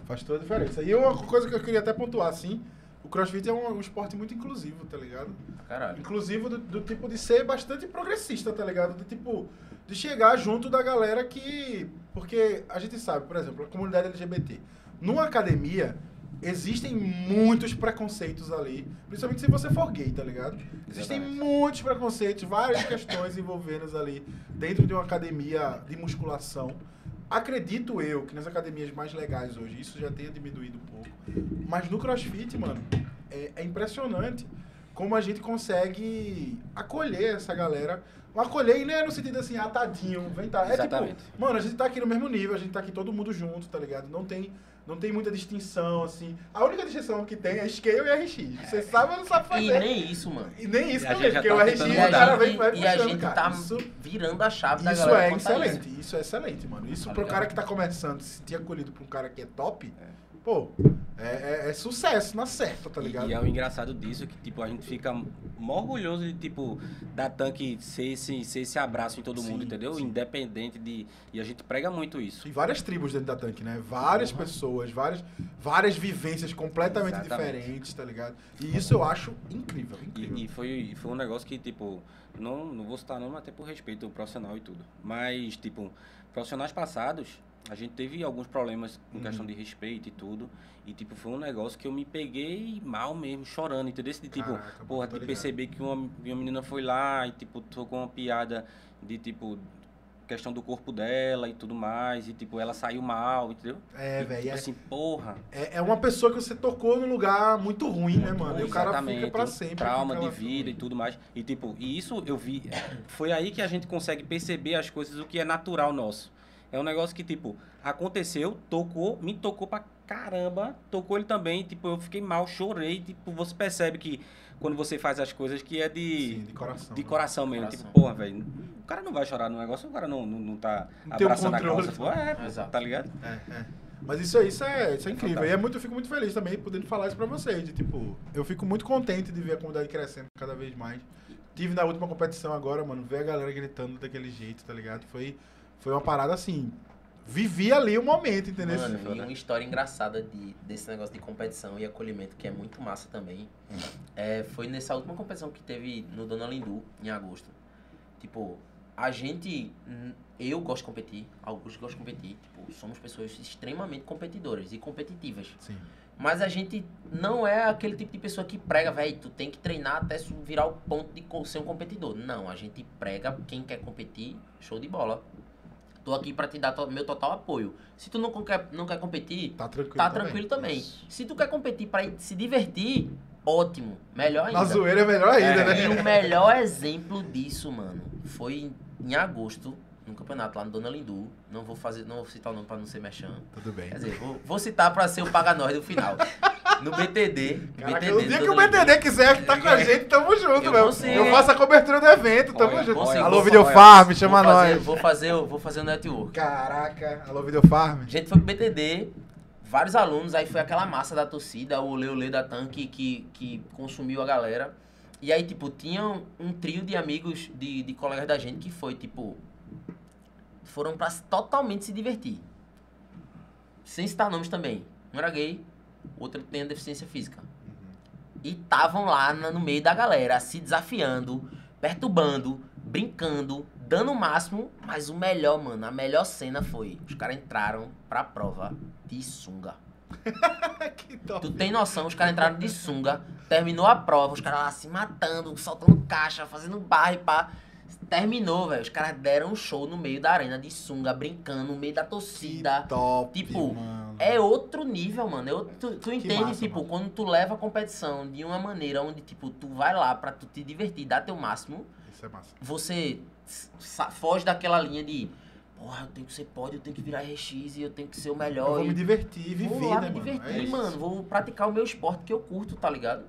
Faz toda a diferença. E uma coisa que eu queria até pontuar, assim, o crossfit é um, um esporte muito inclusivo, tá ligado? Caralho. Inclusivo do, do tipo de ser bastante progressista, tá ligado? De tipo, de chegar junto da galera que. Porque a gente sabe, por exemplo, a comunidade LGBT. Numa academia, existem muitos preconceitos ali. Principalmente se você for gay, tá ligado? Existem Exatamente. muitos preconceitos, várias questões envolvendo ali dentro de uma academia de musculação. Acredito eu que nas academias mais legais hoje isso já tenha diminuído um pouco. Mas no crossfit, mano, é, é impressionante como a gente consegue acolher essa galera. Um acolher e não é no sentido assim, ah, tadinho, vem tá. É Exatamente. tipo, mano, a gente tá aqui no mesmo nível, a gente tá aqui todo mundo junto, tá ligado? Não tem, não tem muita distinção, assim. A única distinção que tem é scale e RX. Você sabe ou não sabe E fazer. nem isso, mano. E nem isso E também, porque tá o RX E cara vem, vai e a gente cara. tá Isso, virando a chave da isso galera. é quanto a excelente, isso. é excelente, mano. Isso Tá pro cara que tá começando, se sentir acolhido por um cara que é top, pô, é, é- é sucesso na certa, tá E- ligado? E, é o engraçado disso que, tipo, a gente fica mó orgulhoso de, tipo, da tanque ser esse, ser esse abraço em todo Sim, mundo, entendeu? sim. Independente de. E a gente prega muito isso. Tem várias tribos dentro da tanque, né? Várias Uhum. pessoas, várias, várias vivências completamente Exatamente. diferentes, tá ligado? E isso eu acho incrível, incrível. E, e foi, e foi um negócio que, tipo, não, não vou citar nome até por respeito ao profissional e tudo. Mas, tipo, profissionais passados, a gente teve alguns problemas com Uhum. questão de respeito e tudo. E, tipo, foi um negócio que eu me peguei mal mesmo, chorando, entendeu? De, tipo, Caraca, porra, de perceber que uma, uma menina foi lá e, tipo, tocou uma piada de, tipo, questão do corpo dela e tudo mais. E, tipo, ela saiu mal, entendeu? É, velho, tipo é, assim, porra. é, é uma pessoa que você tocou num lugar muito ruim, né, mano? E o cara fica pra sempre. Trauma de vida e tudo mais. E tipo, e isso eu vi. Foi aí que a gente consegue perceber as coisas, o que é natural nosso. É um negócio que, tipo, aconteceu, tocou, me tocou pra caramba, tocou ele também, tipo, eu fiquei mal, chorei, tipo, você percebe que quando você faz as coisas que é de, Sim, de coração. de né? coração mesmo, Coração. tipo, porra, velho, o cara não vai chorar no negócio, o cara não, não, não tá Não abraçando a calça, pô, é, *laughs* Exato. tá ligado? É, é. Mas isso, é- isso, é, isso é incrível. E é muito, eu fico muito feliz também podendo falar isso pra vocês. De, tipo, eu fico muito contente de ver a comunidade crescendo cada vez mais. Tive na última competição agora, mano, ver a galera gritando daquele jeito, tá ligado? Foi, foi uma parada assim. Vivi ali o momento, entendeu? Mano, e uma história engraçada de, desse negócio de competição e acolhimento, que é muito massa também. É, foi nessa última competição que teve no Dona Lindu, em agosto. Tipo, a gente. hum, Eu gosto de competir, Augusto gosta de competir. Tipo, somos pessoas extremamente competidoras e competitivas. Sim. Mas a gente não é aquele tipo de pessoa que prega, velho, tu tem que treinar até virar o ponto de ser um competidor. Não, a gente prega quem quer competir, show de bola. Tô aqui pra te dar to- meu total apoio. Se tu não quer, não quer competir, Tá tranquilo tá também. tranquilo também. Isso. Se tu quer competir pra ir se divertir, ótimo. Melhor ainda. Na zoeira é melhor ainda, É. E né? o melhor exemplo disso, mano, foi em agosto, no campeonato lá no Dona Lindu. Não vou fazer, não vou citar o nome pra não ser merchan. Tudo bem. Quer dizer, vou, vou citar pra ser o paga nós do final. *laughs* No BTD. Caraca, BTD, o dia no que o BTD quiser estar com a gente, tamo junto, Eu meu. consigo, Eu faço a cobertura do evento, tamo Olha, junto. olha, Alô, Videofarm, Vou chama fazer, nós. Vou fazer, o- vou fazer o network. Caraca, alô, Videofarm. A gente foi pro BTD, vários alunos, aí foi aquela massa da torcida, o Olê Olê da Tanque que, que consumiu a galera. E aí, tipo, tinha um, um trio de amigos, de, de colegas da gente que foi, tipo, foram pra se- totalmente se divertir. Sem citar nomes também. Um era gay, o outro tinha deficiência física. E estavam lá no meio da galera, se desafiando, perturbando, brincando, dando o máximo. Mas o melhor, mano, a melhor cena foi: os caras entraram pra prova de sunga. *laughs* que top. Tu tem noção, os caras entraram de sunga, terminou a prova, os caras lá se matando, soltando caixa, fazendo barra e pá. Terminou, velho. Os caras deram um show no meio da arena de sunga, brincando, no meio da torcida. Que top, Tipo, mano. É outro nível, mano. É outro- tu, tu entende, massa, tipo, mano. quando tu leva a competição de uma maneira onde, tipo, tu vai lá pra tu te divertir, dar teu máximo, Isso é massa. você foge daquela linha de, porra, eu tenho que ser pódio, eu tenho que virar RX e eu tenho que ser o Eu melhor. vou e me divertir, viver, vou lá né, me mano? divertir, É mano. Vou praticar o meu esporte que eu curto, tá ligado?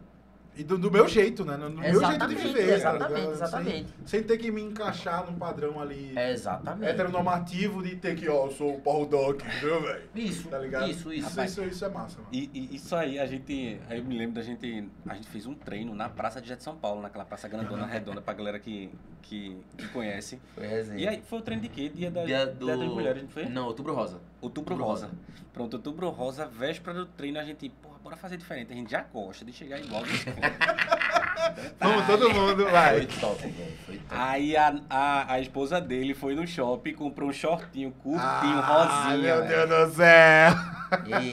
E do, do meu jeito, né? No, no meu jeito de exatamente, viver. exatamente, cara. exatamente. Sem, sem ter que me encaixar num padrão ali Exatamente. heteronormativo de ter que, ó, eu sou o Paul Doc, entendeu, velho? Isso, Tá ligado? isso, isso. Isso, isso, isso é massa, mano. E, e isso aí, a gente. Aí eu me lembro da gente. A gente fez um treino na Praça de Jet São Paulo, naquela praça grandona, *laughs* redonda, pra galera que, que, que conhece. Foi resenha. E aí, foi o treino de quê? Dia da, Dia Dia do... das Mulheres, não foi? Não, Outubro Rosa. Outubro Outubro Rosa. Rosa. Pronto, Outubro Rosa, véspera do treino, a gente, porra, bora fazer diferente. A gente já gosta de chegar igual. *laughs* Vamos todo mundo, Foi vai. top, velho. Foi top. Aí a, a, a esposa dele foi no shopping, comprou um shortinho curtinho, Ah, rosinha. meu velho. Deus do céu. Ei,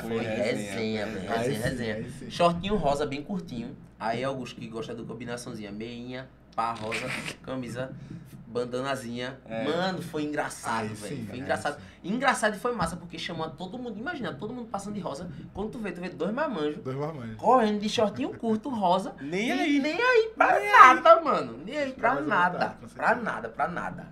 foi Foi resenha, velho. Resenha, resenha. Shortinho rosa bem curtinho. Aí Augusto que gosta do combinaçãozinha. Meinha, pá rosa, camisa, bandanazinha. É. Mano, foi engraçado, Aí velho. Foi aí engraçado. Engraçado e foi massa, porque chamou todo mundo. Imagina, todo mundo passando de rosa. Quando tu vê, tu vê dois marmanjos Dois marmanjos. correndo de shortinho curto, rosa. *laughs* Nem e aí. Nem aí pra nada, mano. Nem aí pra nada. com pra nada, pra nada.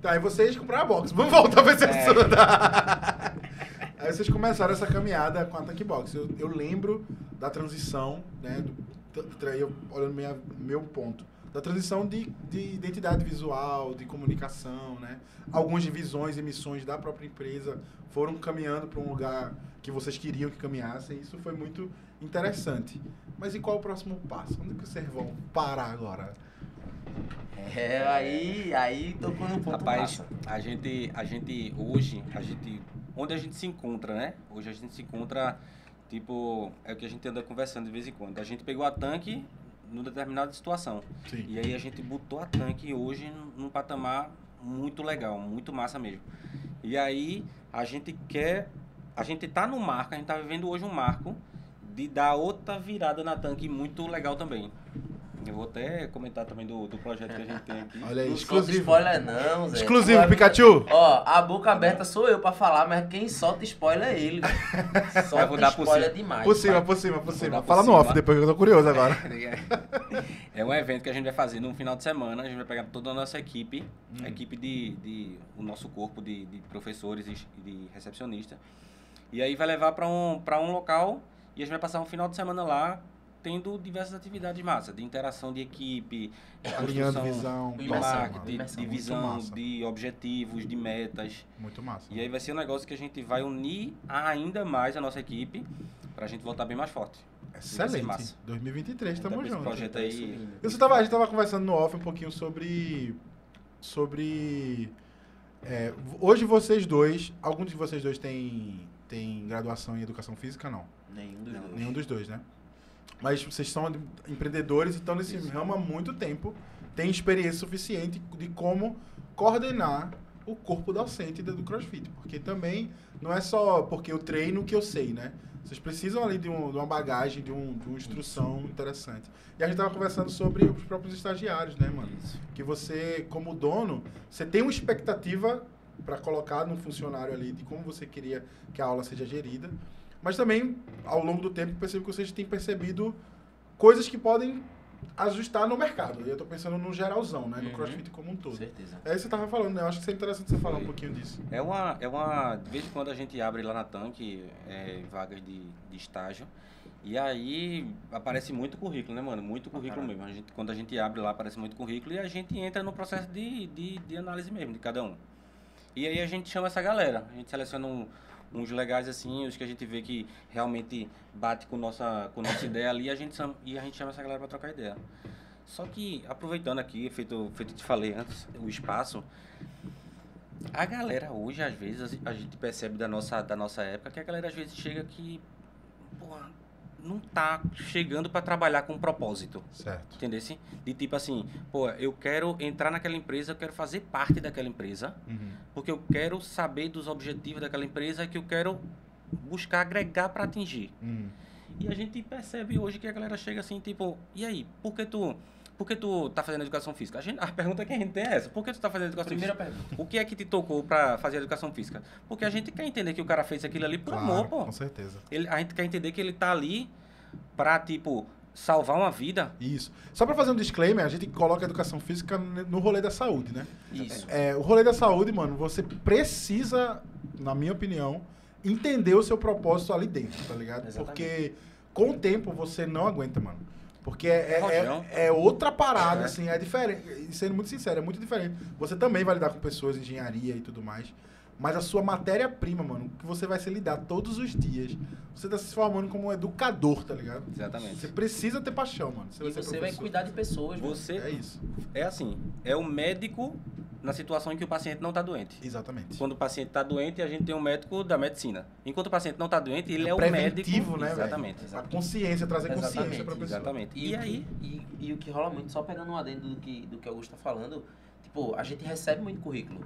Tá, aí vocês compraram a box. Vamos voltar pra esse É. assunto. *laughs* aí vocês começaram essa caminhada com a Tank Box. Eu, eu lembro da transição, né? Do, eu, olhando minha, meu ponto. Da transição de, de identidade visual, de comunicação, né? Algumas divisões e missões da própria empresa foram caminhando para um lugar que vocês queriam que caminhassem. Isso foi muito interessante. Mas e qual o próximo passo? Onde que vocês vão parar agora? É, aí, aí tocou no ponto Rapaz, massa. a gente, a gente hoje, a gente, onde a gente se encontra, né? Hoje a gente se encontra, tipo, é o que a gente anda conversando de vez em quando. A gente pegou a tanque numa determinada situação. Sim. E aí a gente botou a tanque hoje num- patamar muito legal, muito massa mesmo. E aí a gente quer, a gente tá no marco, a gente tá vivendo hoje um marco de dar outra virada na tanque muito legal também. Eu vou até comentar também do, do projeto que a gente tem aqui. *laughs* Olha aí, Não solta exclusivo. spoiler não, Zé. Exclusivo, é- Pikachu! Ó, a boca aberta sou eu pra falar, mas quem solta spoiler é ele. *laughs* Solta vou dar por spoiler cima. demais. Por cima, por cima, por cima. por Fala no off depois que eu tô curioso agora. *laughs* É um evento que a gente vai fazer num final de semana. A gente vai pegar toda a nossa equipe, Hum. a equipe de, de o nosso corpo de, de professores e de recepcionista. E aí vai levar para um, pra um local e a gente vai passar um final de semana lá tendo diversas atividades massa, de interação de equipe, Alinhando construção visão, de marketing, de, de visão, massa. de objetivos, de metas. Muito massa. E aí vai ser um negócio que a gente vai unir ainda mais a nossa equipe para a gente voltar bem mais forte. Excelente. massa. 2023, tamo Então, esse junto. projeto aí Eu só tava, a gente tava conversando no off um pouquinho sobre. Sobre. é, hoje vocês dois. Algum de vocês dois tem, tem graduação em educação física? Não. Nenhum dos Não. dois. Nenhum dos dois, né? Mas vocês são empreendedores e estão nesse Isso. ramo há muito tempo. Tem experiência suficiente de como coordenar o corpo docente do CrossFit. Porque também não é só porque eu treino que eu sei, né? Vocês precisam ali de, um- de uma bagagem, de, um- de uma instrução interessante. E a gente tava conversando sobre os próprios estagiários, né, mano? Isso. que você, como dono, você tem uma expectativa para colocar no funcionário ali de como você queria que a aula seja gerida, mas também, ao longo do tempo, percebo que vocês têm percebido coisas que podem ajustar no mercado. E eu tô pensando no geralzão, né? No Uhum. crossfit como um Com todo. certeza. É isso que você tava falando, né? Eu acho que seria interessante você falar um pouquinho disso. É uma, é uma. De vez em quando a gente abre lá na tanque é, vagas de, de estágio. E aí aparece muito currículo, né, mano? Muito currículo caralho. mesmo. A gente, quando a gente abre lá, aparece muito currículo e a gente entra no processo de, de, de análise mesmo, de cada um. E aí a gente chama essa galera. A gente seleciona um- uns legais assim, os que a gente vê que realmente bate com nossa, com nossa ideia ali, a gente e a gente chama essa galera pra trocar ideia. Só que, aproveitando aqui, feito, feito te falei antes, o espaço, a galera hoje, às vezes, a gente percebe da nossa, da nossa época que a galera às vezes chega que, porra, não tá chegando pra trabalhar com propósito. Certo. Entendeu? De tipo assim, pô, eu quero entrar naquela empresa, eu quero fazer parte daquela empresa, Uhum. porque eu quero saber dos objetivos daquela empresa que eu quero buscar agregar pra atingir. Uhum. E a gente percebe hoje que a galera chega assim, tipo, e aí, por que tu, por que tu tá fazendo educação física? A, gente, a pergunta que a gente tem é essa, por que tu tá fazendo educação Primeira física? pergunta. O que é que te tocou pra fazer educação física? Porque a gente quer entender que o cara fez aquilo ali por amor, pô. Com certeza. Ele, a gente quer entender que ele tá ali pra, tipo, salvar uma vida. Isso. Só pra fazer um disclaimer, a gente coloca a educação física no rolê da saúde, né? Isso. É, o rolê da saúde, mano, você precisa, na minha opinião, entender o seu propósito ali dentro, tá ligado? Exatamente. Porque com o tempo você não aguenta, mano. Porque é, é, é- é outra parada, É. assim, é diferente. E sendo muito sincero, é muito diferente. Você também vai lidar com pessoas, engenharia e tudo mais. Mas a sua matéria-prima, mano, que você vai se lidar todos os dias, você tá se formando como um educador, tá ligado? Exatamente. Você precisa ter paixão, mano. Você E vai ser você vai cuidar de pessoas, mano. Você É isso. é assim, é o médico na situação em que o paciente não tá doente. Exatamente. Quando o paciente está doente, a gente tem um médico da medicina. Enquanto o paciente não está doente, ele é, o preventivo, médico. né, velho? Exatamente. A exatamente. consciência, trazer consciência Exatamente, pra pessoa. Exatamente. E, E, o aí, E, e o que rola muito, só pegando um adendo do que, do que o Augusto tá falando, tipo, a gente recebe muito currículo.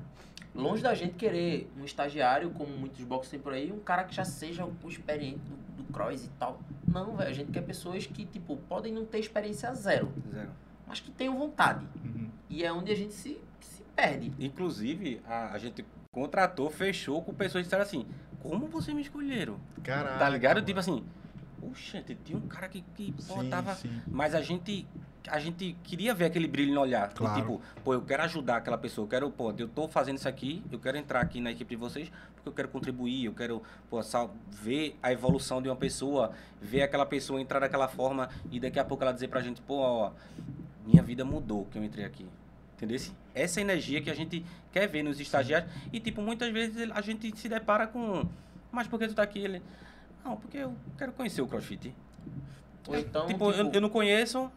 Longe da gente querer um estagiário, como muitos boxes tem por aí, um cara que já seja o experiente do, do cross e tal. Não, velho, a gente quer pessoas que, tipo, podem não ter experiência zero, zero. mas que tenham vontade. Uhum. E é onde a gente se, se perde. Inclusive, a, a gente contratou, fechou com pessoas que disseram assim: Como vocês me escolheram? Caraca. Tá ligado? mano. Tipo assim, Oxe, tinha um cara que, que pô, Sim, tava. sim. Mas a gente. A gente queria ver aquele brilho no olhar. de Claro. Tipo, pô, eu quero ajudar aquela pessoa. Eu quero, pô, eu tô fazendo isso aqui, eu quero entrar aqui na equipe de vocês, porque eu quero contribuir, eu quero, pô, sal- ver a evolução de uma pessoa, ver aquela pessoa entrar daquela forma e daqui a pouco ela dizer pra gente, pô, ó, minha vida mudou que eu entrei aqui. Entendeu? Essa energia que a gente quer ver nos estagiários. E, tipo, muitas vezes a gente se depara com. Mas por que tu tá aqui? Ele. Não, porque eu quero conhecer o CrossFit. Ou então, tipo, eu, eu não conheço,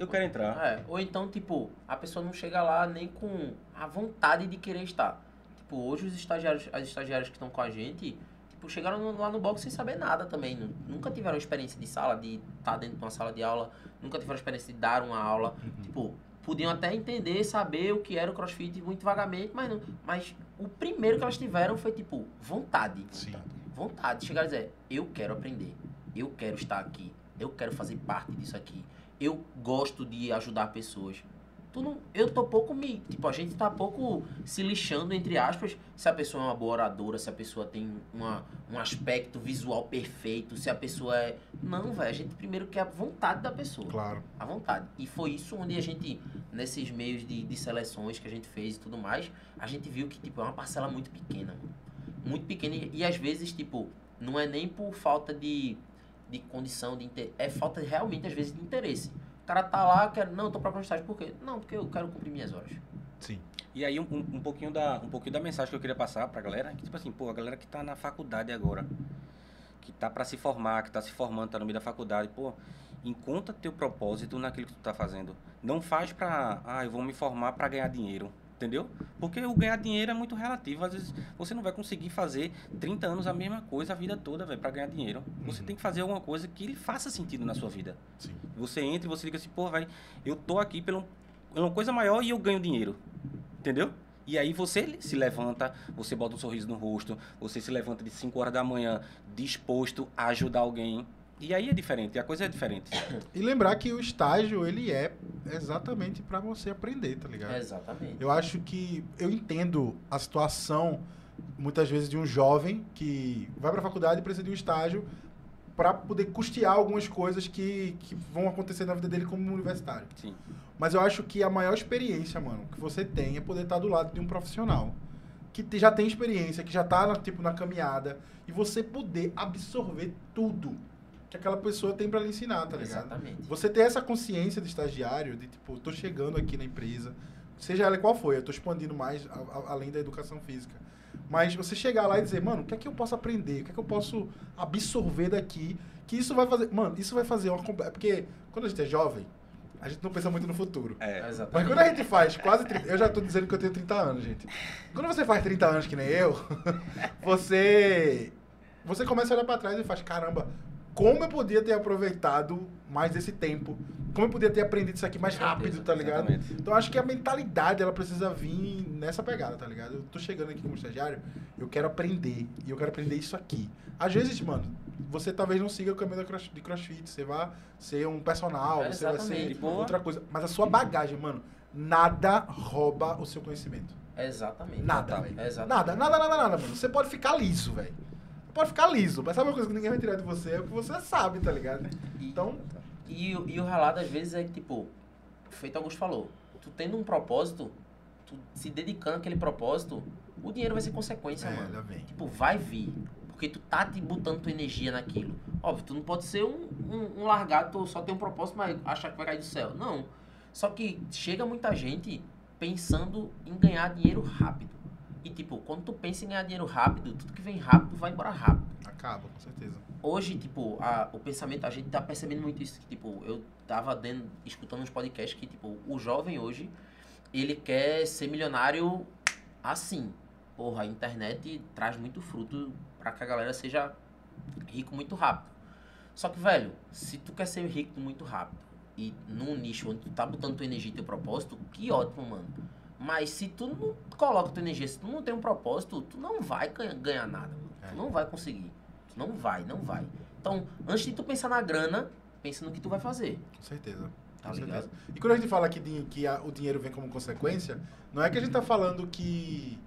eu quero entrar. É, ou então, tipo, a pessoa não chega lá nem com a vontade de querer estar. Tipo, hoje os estagiários, as estagiárias que estão com a gente, tipo, chegaram lá no box sem saber nada também. Nu- Nunca tiveram experiência de sala, de estar dentro de uma sala de aula, nunca tiveram experiência de dar uma aula. Tipo, podiam até entender, saber o que era o crossfit muito vagamente, mas não. Mas o primeiro que elas tiveram foi, tipo, vontade. Sim. Vontade. Chegar e dizer, eu quero aprender, eu quero estar aqui, eu quero fazer parte disso aqui, eu gosto de ajudar pessoas. Tu não, eu tô pouco me. Tipo, a gente tá pouco se lixando, entre aspas, se a pessoa é uma boa oradora, se a pessoa tem uma, um aspecto visual perfeito, se a pessoa é. Não, velho. A gente primeiro quer a vontade da pessoa Claro. à vontade. E foi isso onde a gente, nesses meios de, de seleções que a gente fez e tudo mais, a gente viu que, tipo, é uma parcela muito pequena, mano. Muito pequena e, e às vezes, tipo, não é nem por falta de, de condição, de inter... é falta realmente, às vezes, de interesse. O cara tá lá, quer, não, eu tô procurando estágio, por quê? Não, porque eu quero cumprir minhas horas. Sim. E aí um, um, um pouquinho da, um pouquinho da mensagem que eu queria passar pra galera, que tipo assim, pô, a galera que tá na faculdade agora, que tá pra se formar, que tá se formando, tá no meio da faculdade, pô, encontra teu propósito naquilo que tu tá fazendo. Não faz pra, ah, eu vou me formar pra ganhar dinheiro. Entendeu? Porque o ganhar dinheiro é muito relativo. Às vezes você não vai conseguir fazer 30 anos a mesma coisa a vida toda, velho, pra ganhar dinheiro. Você Uhum. tem que fazer alguma coisa que lhe faça sentido na sua vida. Sim. Você entra e você diga assim, pô, vai, eu tô aqui pela uma coisa maior e eu ganho dinheiro. Entendeu? E aí você se levanta, você bota um sorriso no rosto, você se levanta de 5 horas da manhã disposto a ajudar alguém. E aí é diferente, a coisa é diferente. *coughs* E lembrar que o estágio, ele é exatamente pra você aprender, tá ligado? Exatamente. Eu acho que eu entendo a situação, muitas vezes, de um jovem que vai pra faculdade e precisa de um estágio pra poder custear algumas coisas que, que vão acontecer na vida dele como universitário. Sim. Mas eu acho que a maior experiência, mano, que você tem é poder estar do lado de um profissional que te- já tem experiência, que já tá na, tipo, na caminhada, e você poder absorver tudo que aquela pessoa tem pra lhe ensinar, tá ligado? Exatamente. Você ter essa consciência de estagiário, de tipo, tô chegando aqui na empresa, seja ela qual for, eu tô expandindo mais a- a- além da educação física. Mas você chegar lá e dizer, mano, o que é que eu posso aprender? O que é que eu posso absorver daqui? Que isso vai fazer. Mano, isso vai fazer uma. comple- Porque quando a gente é jovem, a gente não pensa muito no futuro. É. Mas Exatamente. quando a gente faz quase 30, eu já tô dizendo que eu tenho 30 anos, gente. Quando você faz 30 anos que nem eu, *laughs* você você começa a olhar pra trás e faz, caramba, como eu podia ter aproveitado mais esse tempo? Como eu podia ter aprendido isso aqui mais rápido, tá ligado? exatamente. Então acho que a mentalidade ela precisa vir nessa pegada, tá ligado? Eu tô chegando aqui como estagiário, eu quero aprender e eu quero aprender isso aqui. Às vezes, mano, você talvez não siga o caminho de CrossFit, você vai ser um personal, É, você vai ser. Boa. outra coisa, mas a sua bagagem, mano, nada rouba o seu conhecimento. Exatamente. Nada, velho. Nada, nada, nada, nada, mano. Você pode ficar liso, velho. Pode ficar liso, mas sabe uma coisa que ninguém vai tirar de você? É o que você sabe, tá ligado? E- Então, E, o- e o ralado, às vezes, é que, tipo, feito Augusto falou, tu tendo um propósito, tu se dedicando àquele propósito, o dinheiro vai ser consequência, é, mano. Tipo, vai vir. Porque tu tá te botando tua energia naquilo. Óbvio, tu não pode ser um, um, um largado, tu só tem um propósito, mas achar que vai cair do céu. Não. Só que chega muita gente pensando em ganhar dinheiro rápido. E tipo, quando tu pensa em ganhar dinheiro rápido, tudo que vem rápido vai embora rápido. Acaba, com certeza. Hoje, tipo, a- o pensamento, a gente tá percebendo muito isso. Que, tipo, eu tava dentro, escutando uns podcasts que, tipo, o jovem hoje, ele quer ser milionário assim. Porra, a internet traz muito fruto pra que a galera seja rico muito rápido. Só que, velho, se tu quer ser rico muito rápido e num nicho onde tu tá botando tua energia e teu propósito, que ótimo, mano. Mas se tu não coloca tua energia, se tu não tem um propósito, tu não vai ganha- ganhar nada. É. Tu não vai conseguir. Tu não vai, não vai. Então, antes de tu pensar na grana, pensa no que tu vai fazer. Com certeza. Tá com ligado? certeza. E quando a gente fala que, a- o dinheiro vem como consequência, não é que a gente tá falando que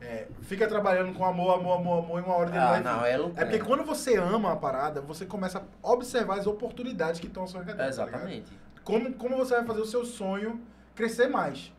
é, fica trabalhando com amor, amor, amor, amor e uma hora de Ah, não, é loucura. É porque quando você ama a parada, você começa a observar as oportunidades que estão ao seu redor. tá ligado? Exatamente. como, como você vai fazer o seu sonho crescer mais.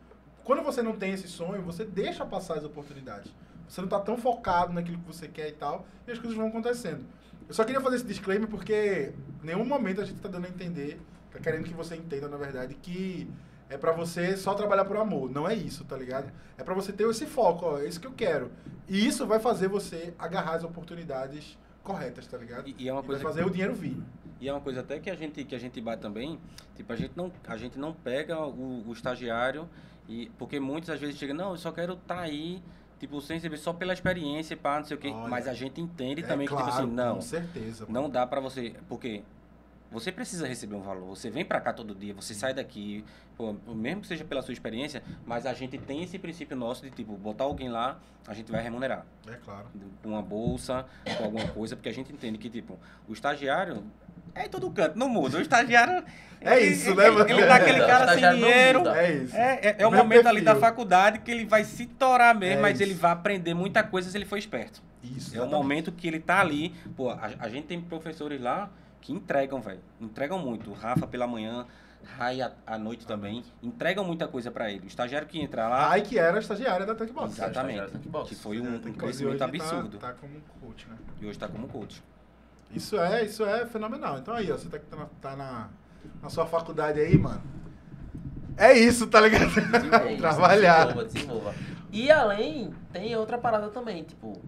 Quando você não tem esse sonho, você deixa passar as oportunidades. Você não tá tão focado naquilo que você quer e tal, e as coisas vão acontecendo. Eu só queria fazer esse disclaimer porque em nenhum momento a gente tá dando a entender, tá querendo que você entenda, na verdade, que é pra você só trabalhar por amor. Não é isso, tá ligado? É pra você ter esse foco, ó, é isso que eu quero. E isso vai fazer você agarrar as oportunidades corretas, tá ligado? E, e é uma E vai coisa fazer o dinheiro vir. E é uma coisa até que a gente que a gente bate também, tipo, a gente não a gente não pega o, o estagiário e porque muitas às vezes chega, não, eu só quero estar aí, tipo, sem receber só pela experiência, pá, não sei o quê, Olha. mas a gente entende É também que claro, tipo assim, não, Com certeza. mano. não dá pra você, porque você precisa receber um valor. Você vem pra cá todo dia, você sai daqui, pô, mesmo que seja pela sua experiência, mas a gente tem esse princípio nosso de tipo, botar alguém lá, a gente vai remunerar É claro. com uma bolsa, com alguma coisa, porque a gente entende que, tipo, o estagiário é em todo canto, não muda. O estagiário. É ele- isso, ele, né, mano? Ele dá aquele O cara sem dinheiro. É isso. É, é, é o momento ali da perfil. faculdade que ele vai se torar mesmo, É mas isso. ele vai aprender muita coisa se ele for esperto. Isso. É o exatamente. momento que ele tá ali. Pô, a, a gente tem professores lá que entregam, velho. Entregam muito. O Rafa pela manhã, Rai à, à noite também. Entregam muita coisa pra ele. O estagiário que entra lá. Ai, que era estagiária da Tankbox. Exatamente. Estagiário Tank Box. Que foi um, um crescimento hoje absurdo. Tá, tá como coach, né? E hoje tá como coach. Isso é, isso é fenomenal. Então aí, ó, você tá, tá, na, tá na, na sua faculdade aí, mano. É isso, tá ligado? Desenvolva, Trabalhar. *laughs* Desenvolva, desenvolva. E além, tem outra parada também, tipo,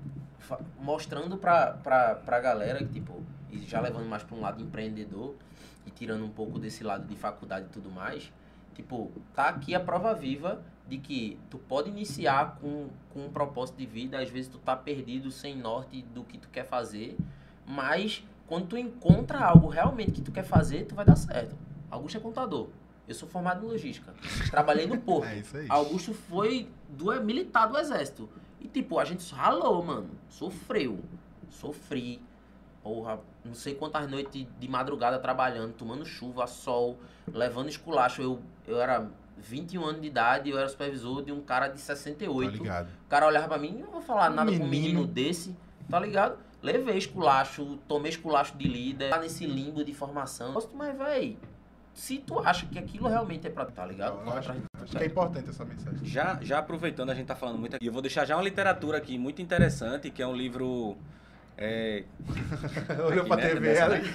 mostrando pra, pra, pra galera que, tipo, e já levando mais pra um lado empreendedor e tirando um pouco desse lado de faculdade e tudo mais, tipo, tá aqui a prova viva de que tu pode iniciar com, com um propósito de vida, às vezes tu tá perdido, sem norte do que tu quer fazer, mas quando tu encontra algo realmente que tu quer fazer, tu vai dar certo. Augusto é contador. Eu sou formado em logística. Trabalhei no *laughs* porto. É isso aí. Augusto foi do é, militar do exército. E tipo, a gente ralou, mano. Sofreu. Sofri. Porra, não sei quantas noites de madrugada trabalhando, tomando chuva, sol, levando esculacho. Eu, eu era 21 anos de idade, eu era supervisor de um cara de Tá 68. ligado. O cara olhava pra mim, não vou falar nada com um menino. menino desse, tá ligado? levei esculacho, tomei esculacho de líder, tá nesse limbo de formação. Mas, véi, se tu acha que aquilo realmente é pra tá ligado? Não, eu acho, acho que é importante essa mensagem. Já, já aproveitando, a gente tá falando muito aqui, eu vou deixar já uma literatura aqui muito interessante, que é um livro. É, *laughs* Olhou pra TV ali.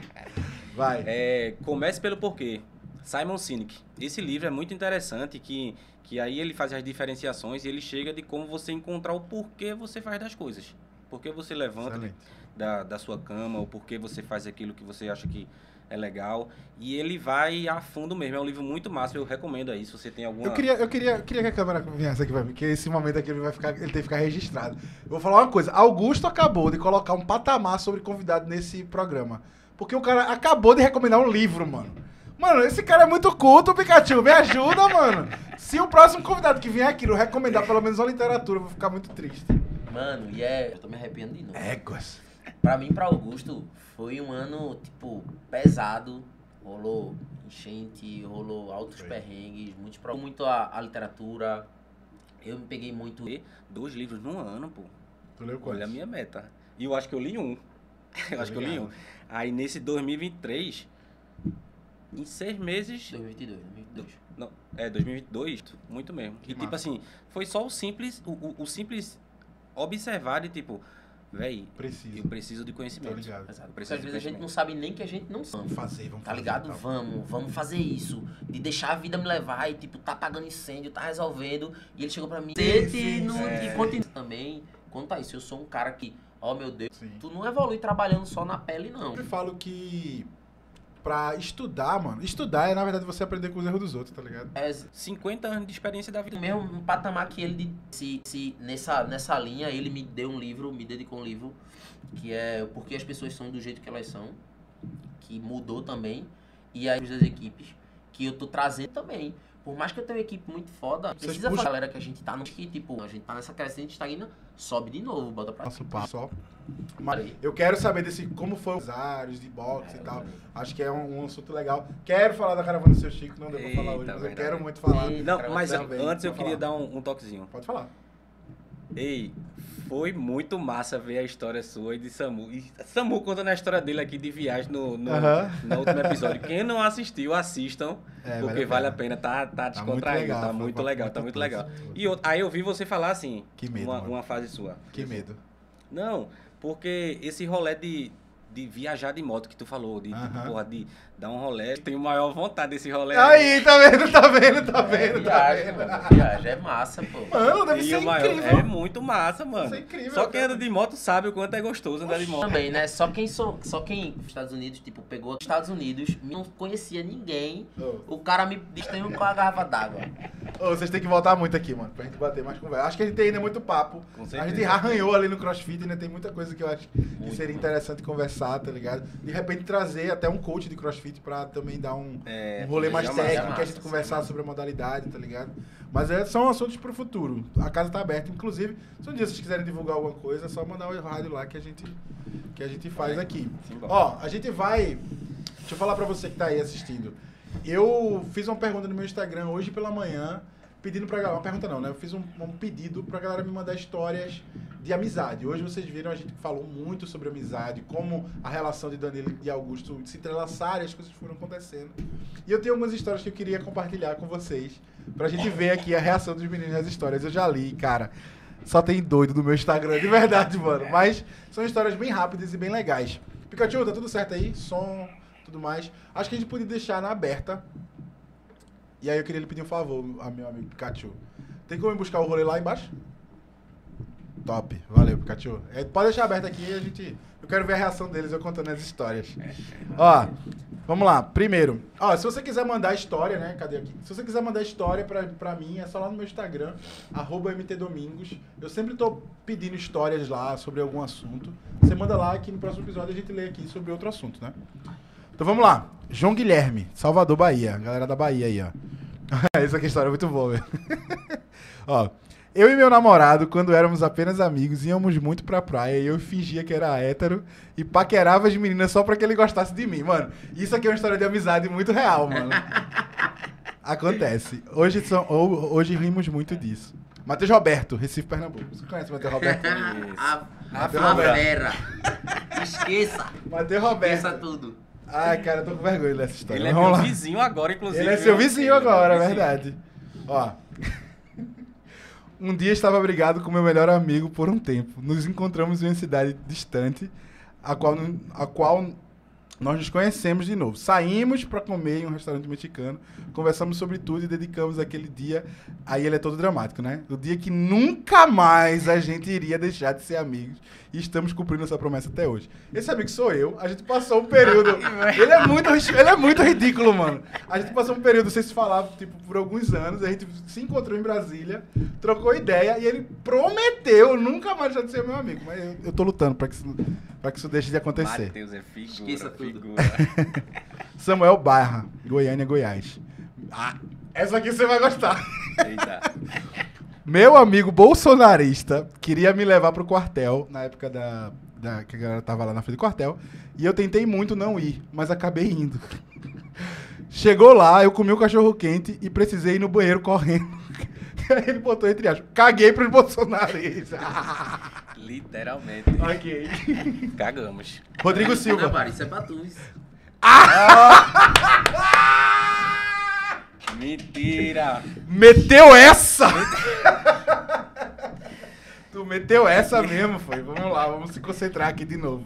*laughs* Vai. é, Comece pelo Porquê. Simon Sinek. Esse livro é muito interessante, que, que aí ele faz as diferenciações e ele chega de como você encontrar o porquê você faz das coisas. Por que você levanta da, da sua cama, o porquê você faz aquilo que você acha que é legal. E ele vai a fundo mesmo. É um livro muito massa, eu recomendo aí, se você tem alguma... Eu queria, eu, queria, eu queria que a câmera viesse aqui pra mim, que esse momento aqui ele vai ficar, ele tem que ficar registrado. Eu vou falar uma coisa, Augusto acabou de colocar um patamar sobre convidado nesse programa. Porque o cara acabou de recomendar um livro, mano. Mano, esse cara é muito culto, Pikachu. Me ajuda, mano. Se o próximo convidado que vier aqui não recomendar pelo menos uma literatura, eu vou ficar muito triste. Mano, e é. Eu tô me arrepiando de novo. Éguas. Pra mim, pra Augusto, foi um ano, tipo, pesado. Rolou enchente, rolou altos Foi. perrengues, muitos pro- muito a, a literatura. Eu me peguei muito. dois livros num ano, pô. Tu leu quantos? Olha a minha meta. E eu acho que eu li um. *laughs* Eu acho que eu li um. Aí nesse 2023, em seis meses. 2022, 2022. Não, é 2022, muito mesmo. Que e tipo massa. assim, foi só o simples, o, o, o simples observar de tipo, véi, Preciso. eu preciso de conhecimento. ligado. Exato. Eu Porque preciso às vezes a gente não sabe nem que a gente não sabe. Vamos fazer, vamos Tá fazer. ligado? tal. Vamos, vamos fazer isso. De deixar a vida me levar e, tipo, tá apagando incêndio, tá resolvendo. E ele chegou pra mim. Sente no. E continua também. Quanto a isso, eu sou um cara que, ó meu Deus, Sim. tu não evolui trabalhando só na pele, não. Eu falo que pra estudar, mano, estudar é na verdade você aprender com os erros dos outros, tá ligado? É 50 anos de experiência da vida. mesmo patamar que ele, se, se nessa, nessa linha, ele me deu um livro, me dedicou um livro, que é o Porquê as pessoas são do jeito que elas são, que mudou também, e aí das equipes, que eu tô trazendo também. Por mais que eu tenha uma equipe muito foda, precisa falar, galera, que a gente tá no que, tipo, a gente tá nessa crescente estagna, sobe de novo, bota pra Nosso passo só. Olha aí. Eu quero saber desse como foi os áreas de boxe É, e tal. eu- Acho que é um, um assunto legal. Quero falar da caravana do seu Chico, não deu pra falar hoje, mas eu verdade. quero muito falar. Não, mas também, antes eu queria falar. dar um, um toquezinho. Pode falar. Ei, foi muito massa ver a história sua e de Samu. E Samu contando a história dele aqui de viagem no, no, Aham. no último episódio. Quem não assistiu, assistam, É, porque vale a pena, tá, tá Tá muito descontraído, legal, tá foi muito legal, tá muito legal. E eu- aí eu vi você falar assim, Que medo, uma, uma fase sua. Que medo. Não, porque esse rolê de, de viajar de moto que tu falou, de, Aham. porra, de dar um rolê, tenho maior vontade desse rolê. Aí, tá vendo, tá vendo, tá É, vendo, tá viagem, vendo. mano, viagem é massa, pô. Mano, deve E ser incrível. É muito massa, mano. Isso é incrível, Só quem anda de moto sabe o quanto é gostoso andar de moto. Também, né? Só quem sou, só quem os Estados Unidos, tipo, pegou os Estados Unidos, não conhecia ninguém. Ô, O cara me distraiu com a garrafa d'água. ô, vocês têm que voltar muito aqui, mano, pra gente bater mais conversa. Acho que a gente tem ainda muito papo. Com A certeza. gente arranhou ali no CrossFit, ainda tem muita coisa que eu acho que Muito, seria mano. interessante conversar, tá ligado? De repente trazer até um coach de CrossFit pra também dar um, É, um rolê mais massa, técnico, massa, a gente conversar massa. sobre a modalidade, tá ligado? Mas é, são assuntos pro futuro. A casa tá aberta, inclusive, se um dia vocês quiserem divulgar alguma coisa, é só mandar o rádio lá que a gente, que a gente faz aqui. Simbora. Ó, a gente vai. Deixa eu falar pra você que tá aí assistindo. Eu fiz uma pergunta no meu Instagram hoje pela manhã, pedindo pra galera. Uma pergunta não, né? Eu fiz um, um pedido pra galera me mandar histórias de amizade. Hoje vocês viram, a gente falou muito sobre amizade, como a relação de Danilo e Augusto se entrelaçaram as coisas foram acontecendo. E eu tenho algumas histórias que eu queria compartilhar com vocês, pra gente ver aqui a reação dos meninos nas histórias. Eu já li, cara. Só tem doido no meu Instagram, de verdade, mano. Mas são histórias bem rápidas e bem legais. Pikachu, tá tudo certo aí? Som, tudo mais. Acho que a gente podia deixar na aberta. E aí eu queria lhe pedir um favor, a meu amigo Pikachu. Tem como ir buscar o rolê lá embaixo? Top. Valeu, Pikachu. É, pode deixar aberto aqui e a gente. Eu quero ver a reação deles eu contando as histórias. Ó, vamos lá. Primeiro, ó, se você quiser mandar história, né? Cadê aqui? Se você quiser mandar história pra, pra mim, é só lá no meu Instagram, mtdomingos. Eu sempre tô pedindo histórias lá sobre algum assunto. Você manda lá que no próximo episódio a gente lê aqui sobre outro assunto, né? Então vamos lá. João Guilherme, Salvador, Bahia. Galera da Bahia aí, ó. *laughs* Essa aqui é história muito boa, velho. *laughs* ó. Eu e meu namorado, quando éramos apenas amigos, íamos muito pra praia e eu fingia que era hétero e paquerava as meninas só pra que ele gostasse de mim. Mano, isso aqui é uma história de amizade muito real, mano. *laughs* Acontece. Hoje, são, ho- hoje rimos muito disso. Matheus Roberto, Recife, Pernambuco. Você conhece o Matheus Roberto? Isso. A, A Roberto. fera. Esqueça. Matheus Roberto. Esqueça tudo. Ai, cara, eu tô com vergonha dessa história. Ele é Vamos meu lá. vizinho agora, inclusive. Ele é seu vizinho é agora, é verdade. Ó. Um dia estava brigado com meu melhor amigo por um tempo. Nos encontramos em uma cidade distante, a qual, a qual nós nos conhecemos de novo. Saímos para comer em um restaurante mexicano, conversamos sobre tudo e dedicamos aquele dia. Aí ele é todo dramático, né? O dia que nunca mais a gente iria deixar de ser amigos. E estamos cumprindo essa promessa até hoje. Esse amigo sou eu. A gente passou um período. ele, é muito, ele é muito ridículo, mano. A gente passou um período sem se falar, tipo, por alguns anos. A gente se encontrou em Brasília, trocou ideia e ele prometeu nunca mais deixar de ser meu amigo. Mas eu, eu tô lutando pra que, isso, pra que isso deixe de acontecer. Matheus é figura, Esqueça tudo. figura. *laughs* Samuel Barra, Goiânia, Goiás. Ah, essa aqui você vai gostar. Eita. *laughs* Meu amigo bolsonarista queria me levar pro quartel, na época da, da- que a galera tava lá na frente do quartel, e eu tentei muito não ir, mas acabei indo. *laughs* Chegou lá, eu comi o cachorro quente e precisei ir no banheiro correndo. *laughs* Ele botou entre aspas, caguei pros bolsonaristas. *laughs* Literalmente. ok. *laughs* Cagamos. Rodrigo Não, Silva. Mari, isso é pra tu. isso. Mentira. Meteu essa! tu meteu essa mesmo, foi. Vamos lá, vamos se concentrar aqui de novo.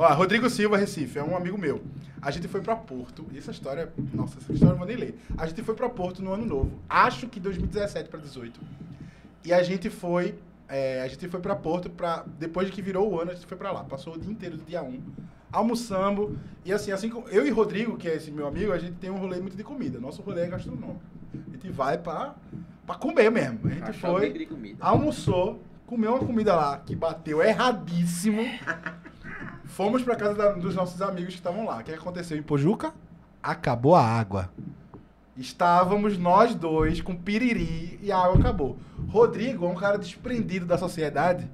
Ó, Rodrigo Silva, Recife, é um amigo meu. A gente foi pra Porto, e essa história, nossa, essa história eu vou nem ler. A gente foi pra Porto no ano novo, acho que 2017 pra 18. E a gente foi, é, a gente foi pra Porto pra, depois de que virou o ano, a gente foi pra lá. Passou o dia inteiro do dia 1, almoçamos, e assim, assim como eu e Rodrigo, que é esse meu amigo, a gente tem um rolê muito de comida. Nosso rolê é gastronômico. A gente vai pra, pra comer mesmo. A gente Achou foi, almoçou, comeu uma comida lá que bateu erradíssimo. *laughs* Fomos pra casa da- dos nossos amigos que estavam lá. O que aconteceu em Pojuca? Acabou a água. Estávamos nós dois com piriri e a água acabou. Rodrigo um cara desprendido da sociedade.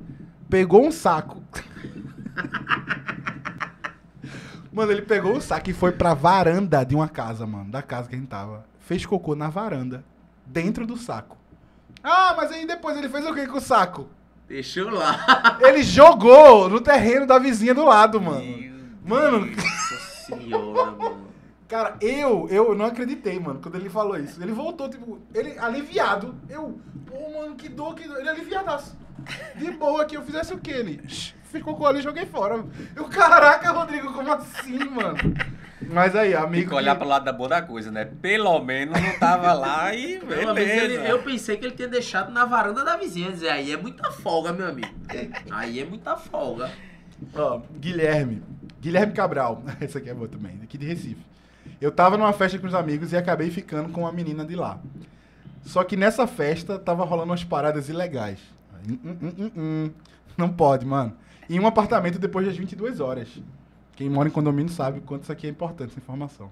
Pegou um saco. *laughs* Mano, ele pegou o saco e foi pra varanda de uma casa, mano. Da casa que a gente tava. Fez cocô na varanda. Dentro do saco. Ah, mas aí depois ele fez o que com o saco? Deixou lá. Ele jogou no terreno da vizinha do lado, mano. Mano, Nossa senhora, mano. cara, eu, eu não acreditei, mano, quando ele falou isso. Ele voltou, tipo, ele aliviado. Eu, pô, mano, que dor, que dor. Ele aliviadaço. De boa, que eu fizesse o quê? Ele "Shh, ficou com ali e joguei fora. Eu, caraca, Rodrigo, como assim, mano? Mas aí, Tem amigo. que olhar que- pro lado da boa da coisa, né? Pelo menos não tava lá e *laughs* Pelo menos ele- beleza. eu pensei que ele tinha deixado na varanda da vizinha. Dizer, aí é muita folga, meu amigo. Aí é muita folga. Ó, Guilherme. Guilherme Cabral. *laughs* Essa aqui é boa também, aqui de Recife. Eu tava numa festa com os amigos e acabei ficando com uma menina de lá. Só que nessa festa tava rolando umas paradas ilegais. Hum, hum, hum, hum, hum. Não pode, mano. Em um apartamento depois das 22 horas. Quem mora em condomínio sabe o quanto isso aqui é importante, essa informação.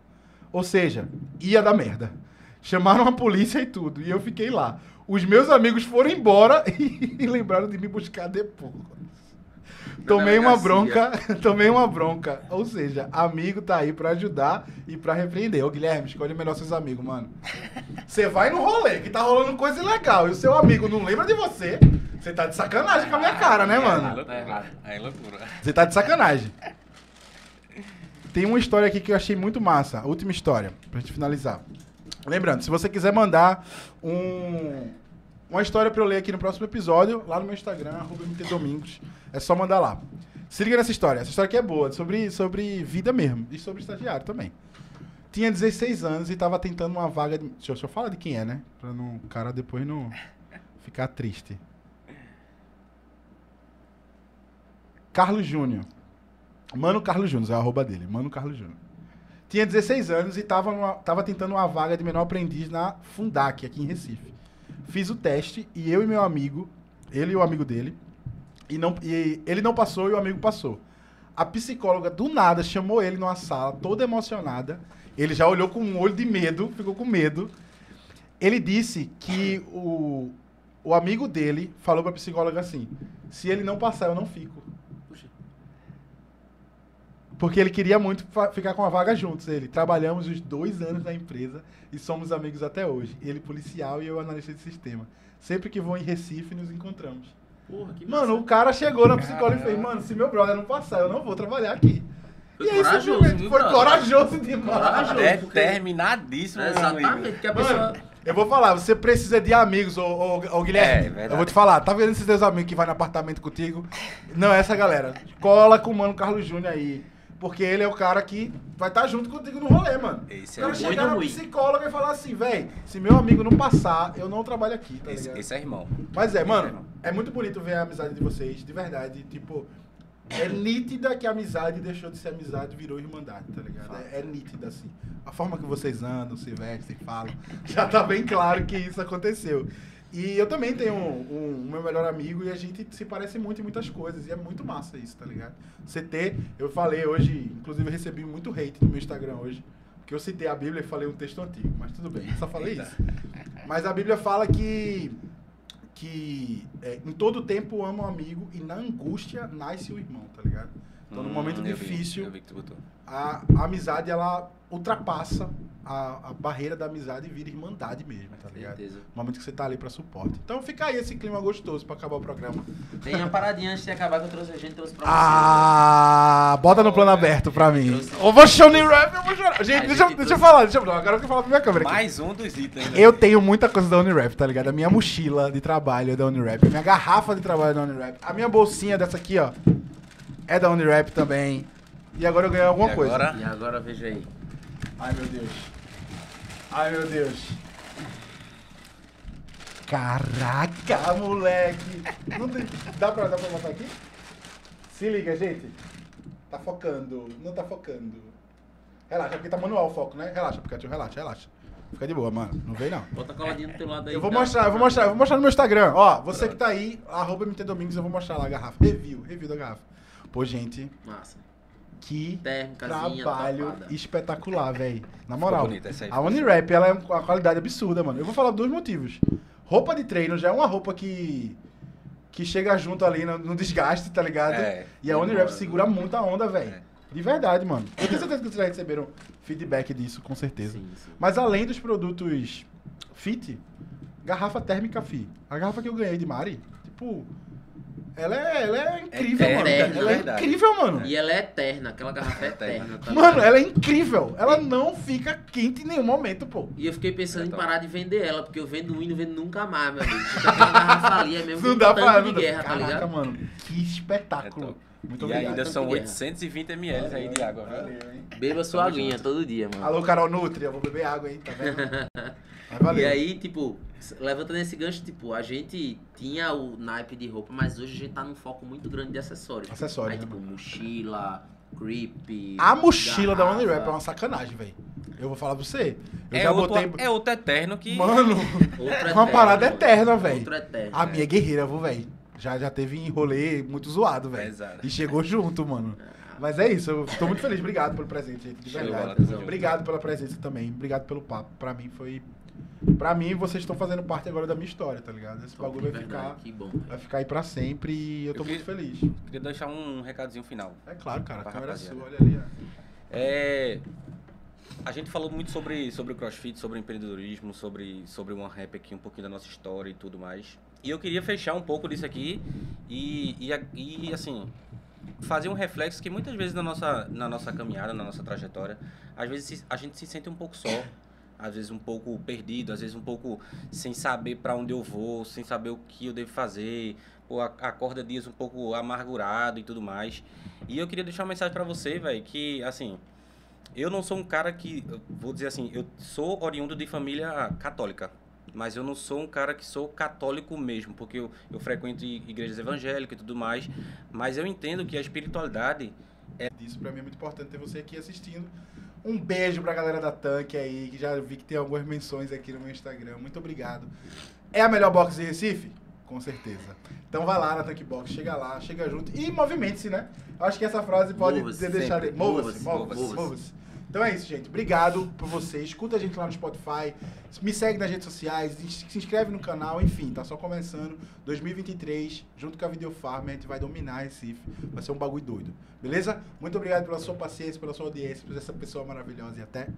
Ou seja, ia dar merda. Chamaram a polícia e tudo. E eu fiquei lá. Os meus amigos foram embora *laughs* e lembraram de me buscar depois. Tomei uma bronca, *laughs* tomei uma bronca. Ou seja, amigo tá aí pra ajudar e pra repreender. Ô, Guilherme, escolhe melhor seus amigos, mano. Você vai no rolê que tá rolando coisa ilegal e o seu amigo não lembra de você. Você tá de sacanagem com a minha cara, né, é mano? loucura. Aí é loucura. Você tá de sacanagem. Tem uma história aqui que eu achei muito massa. Última história, pra gente finalizar. Lembrando, se você quiser mandar um, uma história pra eu ler aqui no próximo episódio, lá no meu Instagram, arroba mtdomingos, é só mandar lá. Se liga nessa história. Essa história aqui é boa, sobre, sobre vida mesmo. E sobre estagiário também. Tinha 16 anos e tava tentando uma vaga de... Deixa eu, eu falar de quem é, né? Pra não, o cara depois não ficar triste. Carlos Júnior. Mano Carlos Júnior, é o arroba dele. Mano Carlos Júnior. Tinha 16 anos e tava, numa- tava tentando uma vaga de menor aprendiz na Fundac, aqui em Recife. Fiz o teste e eu e meu amigo, ele e o amigo dele, e, não, e ele não passou e o amigo passou. A psicóloga, do nada, chamou ele numa sala, toda emocionada. Ele já olhou com um olho de medo, ficou com medo. Ele disse que o, o amigo dele falou pra psicóloga assim: se ele não passar, eu não fico. Porque ele queria muito ficar com a vaga juntos. Ele trabalhamos os dois anos na empresa e somos amigos até hoje. Ele policial e eu analista de sistema. Sempre que vou em Recife, nos encontramos. Porra, que Mano, massa. o cara chegou na psicóloga e fez, mano, se meu brother não passar, eu não vou trabalhar aqui. Foi e aí, corajoso, viu, foi corajoso demais. Corajoso. Determinadíssimo, meu Exatamente, Mano, eu vou falar, você precisa de amigos, ô, ô, ô Guilherme. É, eu vou te falar, tá vendo esses teus amigos que vai no apartamento contigo? Não é essa galera. Cola com o mano Carlos Júnior aí. Porque ele é o cara que vai estar junto contigo no rolê, mano. Esse é o chegar na psicóloga e falar assim, véi, se meu amigo não passar, eu não trabalho aqui, tá Esse, ligado? esse é irmão. Mas é, Esse mano, irmão. é muito bonito ver a amizade de vocês, de verdade. Tipo, é nítida que a amizade deixou de ser amizade e virou irmandade, tá ligado? É, é nítida, assim. A forma que vocês andam, se vestem, falam, *laughs* já tá bem claro que isso aconteceu. E eu também tenho um, um meu melhor amigo e a gente se parece muito em muitas coisas. E é muito massa isso, tá ligado? CT, eu falei hoje, inclusive eu recebi muito hate no meu Instagram hoje. Porque eu citei a Bíblia e falei um texto antigo, mas tudo bem, só falei isso. Mas a Bíblia fala que que é, em todo tempo ama o amigo e na angústia nasce o irmão, tá ligado? Então, no Hum, momento vi, difícil, vi a, a amizade ela ultrapassa a, a barreira da amizade e vira irmandade mesmo, tá ligado? Certeza. No momento que você tá ali pra suporte. Então fica aí esse clima gostoso pra acabar o programa. Tem uma paradinha antes de acabar que eu trouxe a gente trouxe pra Ah, bota no plano aberto pra mim. Eu vou chorar no rap, eu vou chorar. Gente, A deixa, eu- gente deixa eu falar, deixa eu falar. Agora eu quero falar pra minha câmera aqui. Mais um dos itens. né? Eu tenho muita coisa da Unirap, tá ligado? A minha mochila de trabalho é da Unirap. A minha garrafa de trabalho é da Unirap. A minha bolsinha dessa aqui, ó, é da Unirap também. E agora eu ganhei alguma E coisa. agora? vocês. E agora veja aí. Ai, meu Deus. Ai, meu Deus. Caraca, moleque. Não tem... dá, pra, dá pra botar aqui? Se liga, gente. Tá focando. Não tá focando. Relaxa, porque tá manual o foco, né? Relaxa, aplicativo, relaxa, relaxa. Fica de boa, mano. Não vem, não. Bota coladinho do teu lado aí. Eu vou tá? mostrar, eu vou mostrar, eu vou mostrar no meu Instagram. Ó, você que tá aí, arroba MT Domingos, eu vou mostrar lá a garrafa. Review, review da garrafa. Pô, gente, Massa. Que Térmicazinha, trabalho espetacular, velho. Na moral. bonita essa aí, a Unirap, ela é uma qualidade absurda, mano. Eu vou falar dois motivos. Roupa de treino já é uma roupa que que chega junto ali no, no desgaste, tá ligado? É, e a Unirap segura muito a onda, velho. É. De verdade, mano. Eu tenho certeza que vocês já receberam feedback disso, com certeza. Sim, sim. Mas além dos produtos fit, garrafa térmica fi. A garrafa que eu ganhei de Mari, tipo, ela é, ela é incrível, É mano. ela é verdade. incrível, mano. E ela é eterna, aquela garrafa é eterna. tá Mano, ligado? ela é incrível. Ela não fica quente em nenhum momento, pô. E eu fiquei pensando É em parar de vender ela, porque eu vendo um e não vendo nunca mais, meu amigo. Aquela garrafa ali é mesmo Não um dá tanque pra. de não dá- guerra, tá Caraca, ligado? mano. Que É espetáculo. top. Muito e obrigado. ainda são Tanto guerra. 820 ml aí de água? Valeu, hein? Beba sua aguinha todo dia, mano. Alô, Carol Nutri, eu vou beber água, hein? Tá vendo? *laughs* Mas valeu. E aí, tipo, levantando esse gancho, tipo, a gente tinha o naipe de roupa, mas hoje a gente tá num foco muito grande de acessórios. Acessórios, Aí, né, tipo, mochila, creep. A mochila da garrafa. Unirap é uma sacanagem, velho. Eu vou falar pra você. Eu É já outro, botei. é outro eterno que. Mano, *laughs* Outro *laughs* uma parada eterna, velho. Outro eterno. A minha é guerreira, viu, velho? Já, já teve em rolê muito zoado, velho. E chegou junto, mano. *laughs* Mas é isso, eu tô muito feliz. Obrigado pelo presente, gente. De verdade. Obrigado pela presença também. Obrigado pelo papo. Pra mim foi. Pra mim, vocês estão fazendo parte agora da minha história, tá ligado? Esse Top, bagulho vai de verdade, ficar, Que bom. vai ficar aí pra sempre e eu tô Eu muito que- feliz. Queria deixar um recadinho final. É claro, cara. A câmera é rapaziada. sua, olha ali. ó. É, a gente falou muito sobre, sobre o crossfit, sobre empreendedorismo, sobre, sobre uma rap aqui, um pouquinho da nossa história e tudo mais. E eu queria fechar um pouco disso aqui e, e, e, assim, fazer um reflexo que muitas vezes na nossa, na nossa caminhada, na nossa trajetória, às vezes a gente se sente um pouco só, às vezes um pouco perdido, às vezes um pouco sem saber para onde eu vou, sem saber o que eu devo fazer, ou acorda dias um pouco amargurado e tudo mais. E eu queria deixar uma mensagem para você, velho, que assim, eu não sou um cara que, vou dizer assim, eu sou oriundo de família católica, mas eu não sou um cara que sou católico mesmo, porque eu, eu frequento igrejas evangélicas e tudo mais, mas eu entendo que a espiritualidade Isso pra mim é muito importante ter você aqui assistindo. Um beijo pra galera da Tanque aí, que já vi que tem algumas menções aqui no meu Instagram. Muito obrigado. É a melhor box de Recife? Com certeza. Então vai lá na Tanque Box, chega lá, chega junto e movimente-se, né? Eu acho que essa frase pode Mova-se, mova-se, mova-se. mova-se. Então é isso, gente. Obrigado por você. Escuta a gente lá no Spotify. Me segue nas redes sociais. Se inscreve no canal. Enfim, tá só começando. 2023, junto com a Videofarm, a gente vai dominar Recife. Vai ser um bagulho doido. Beleza? Muito obrigado pela sua paciência, pela sua audiência, por essa pessoa maravilhosa. E até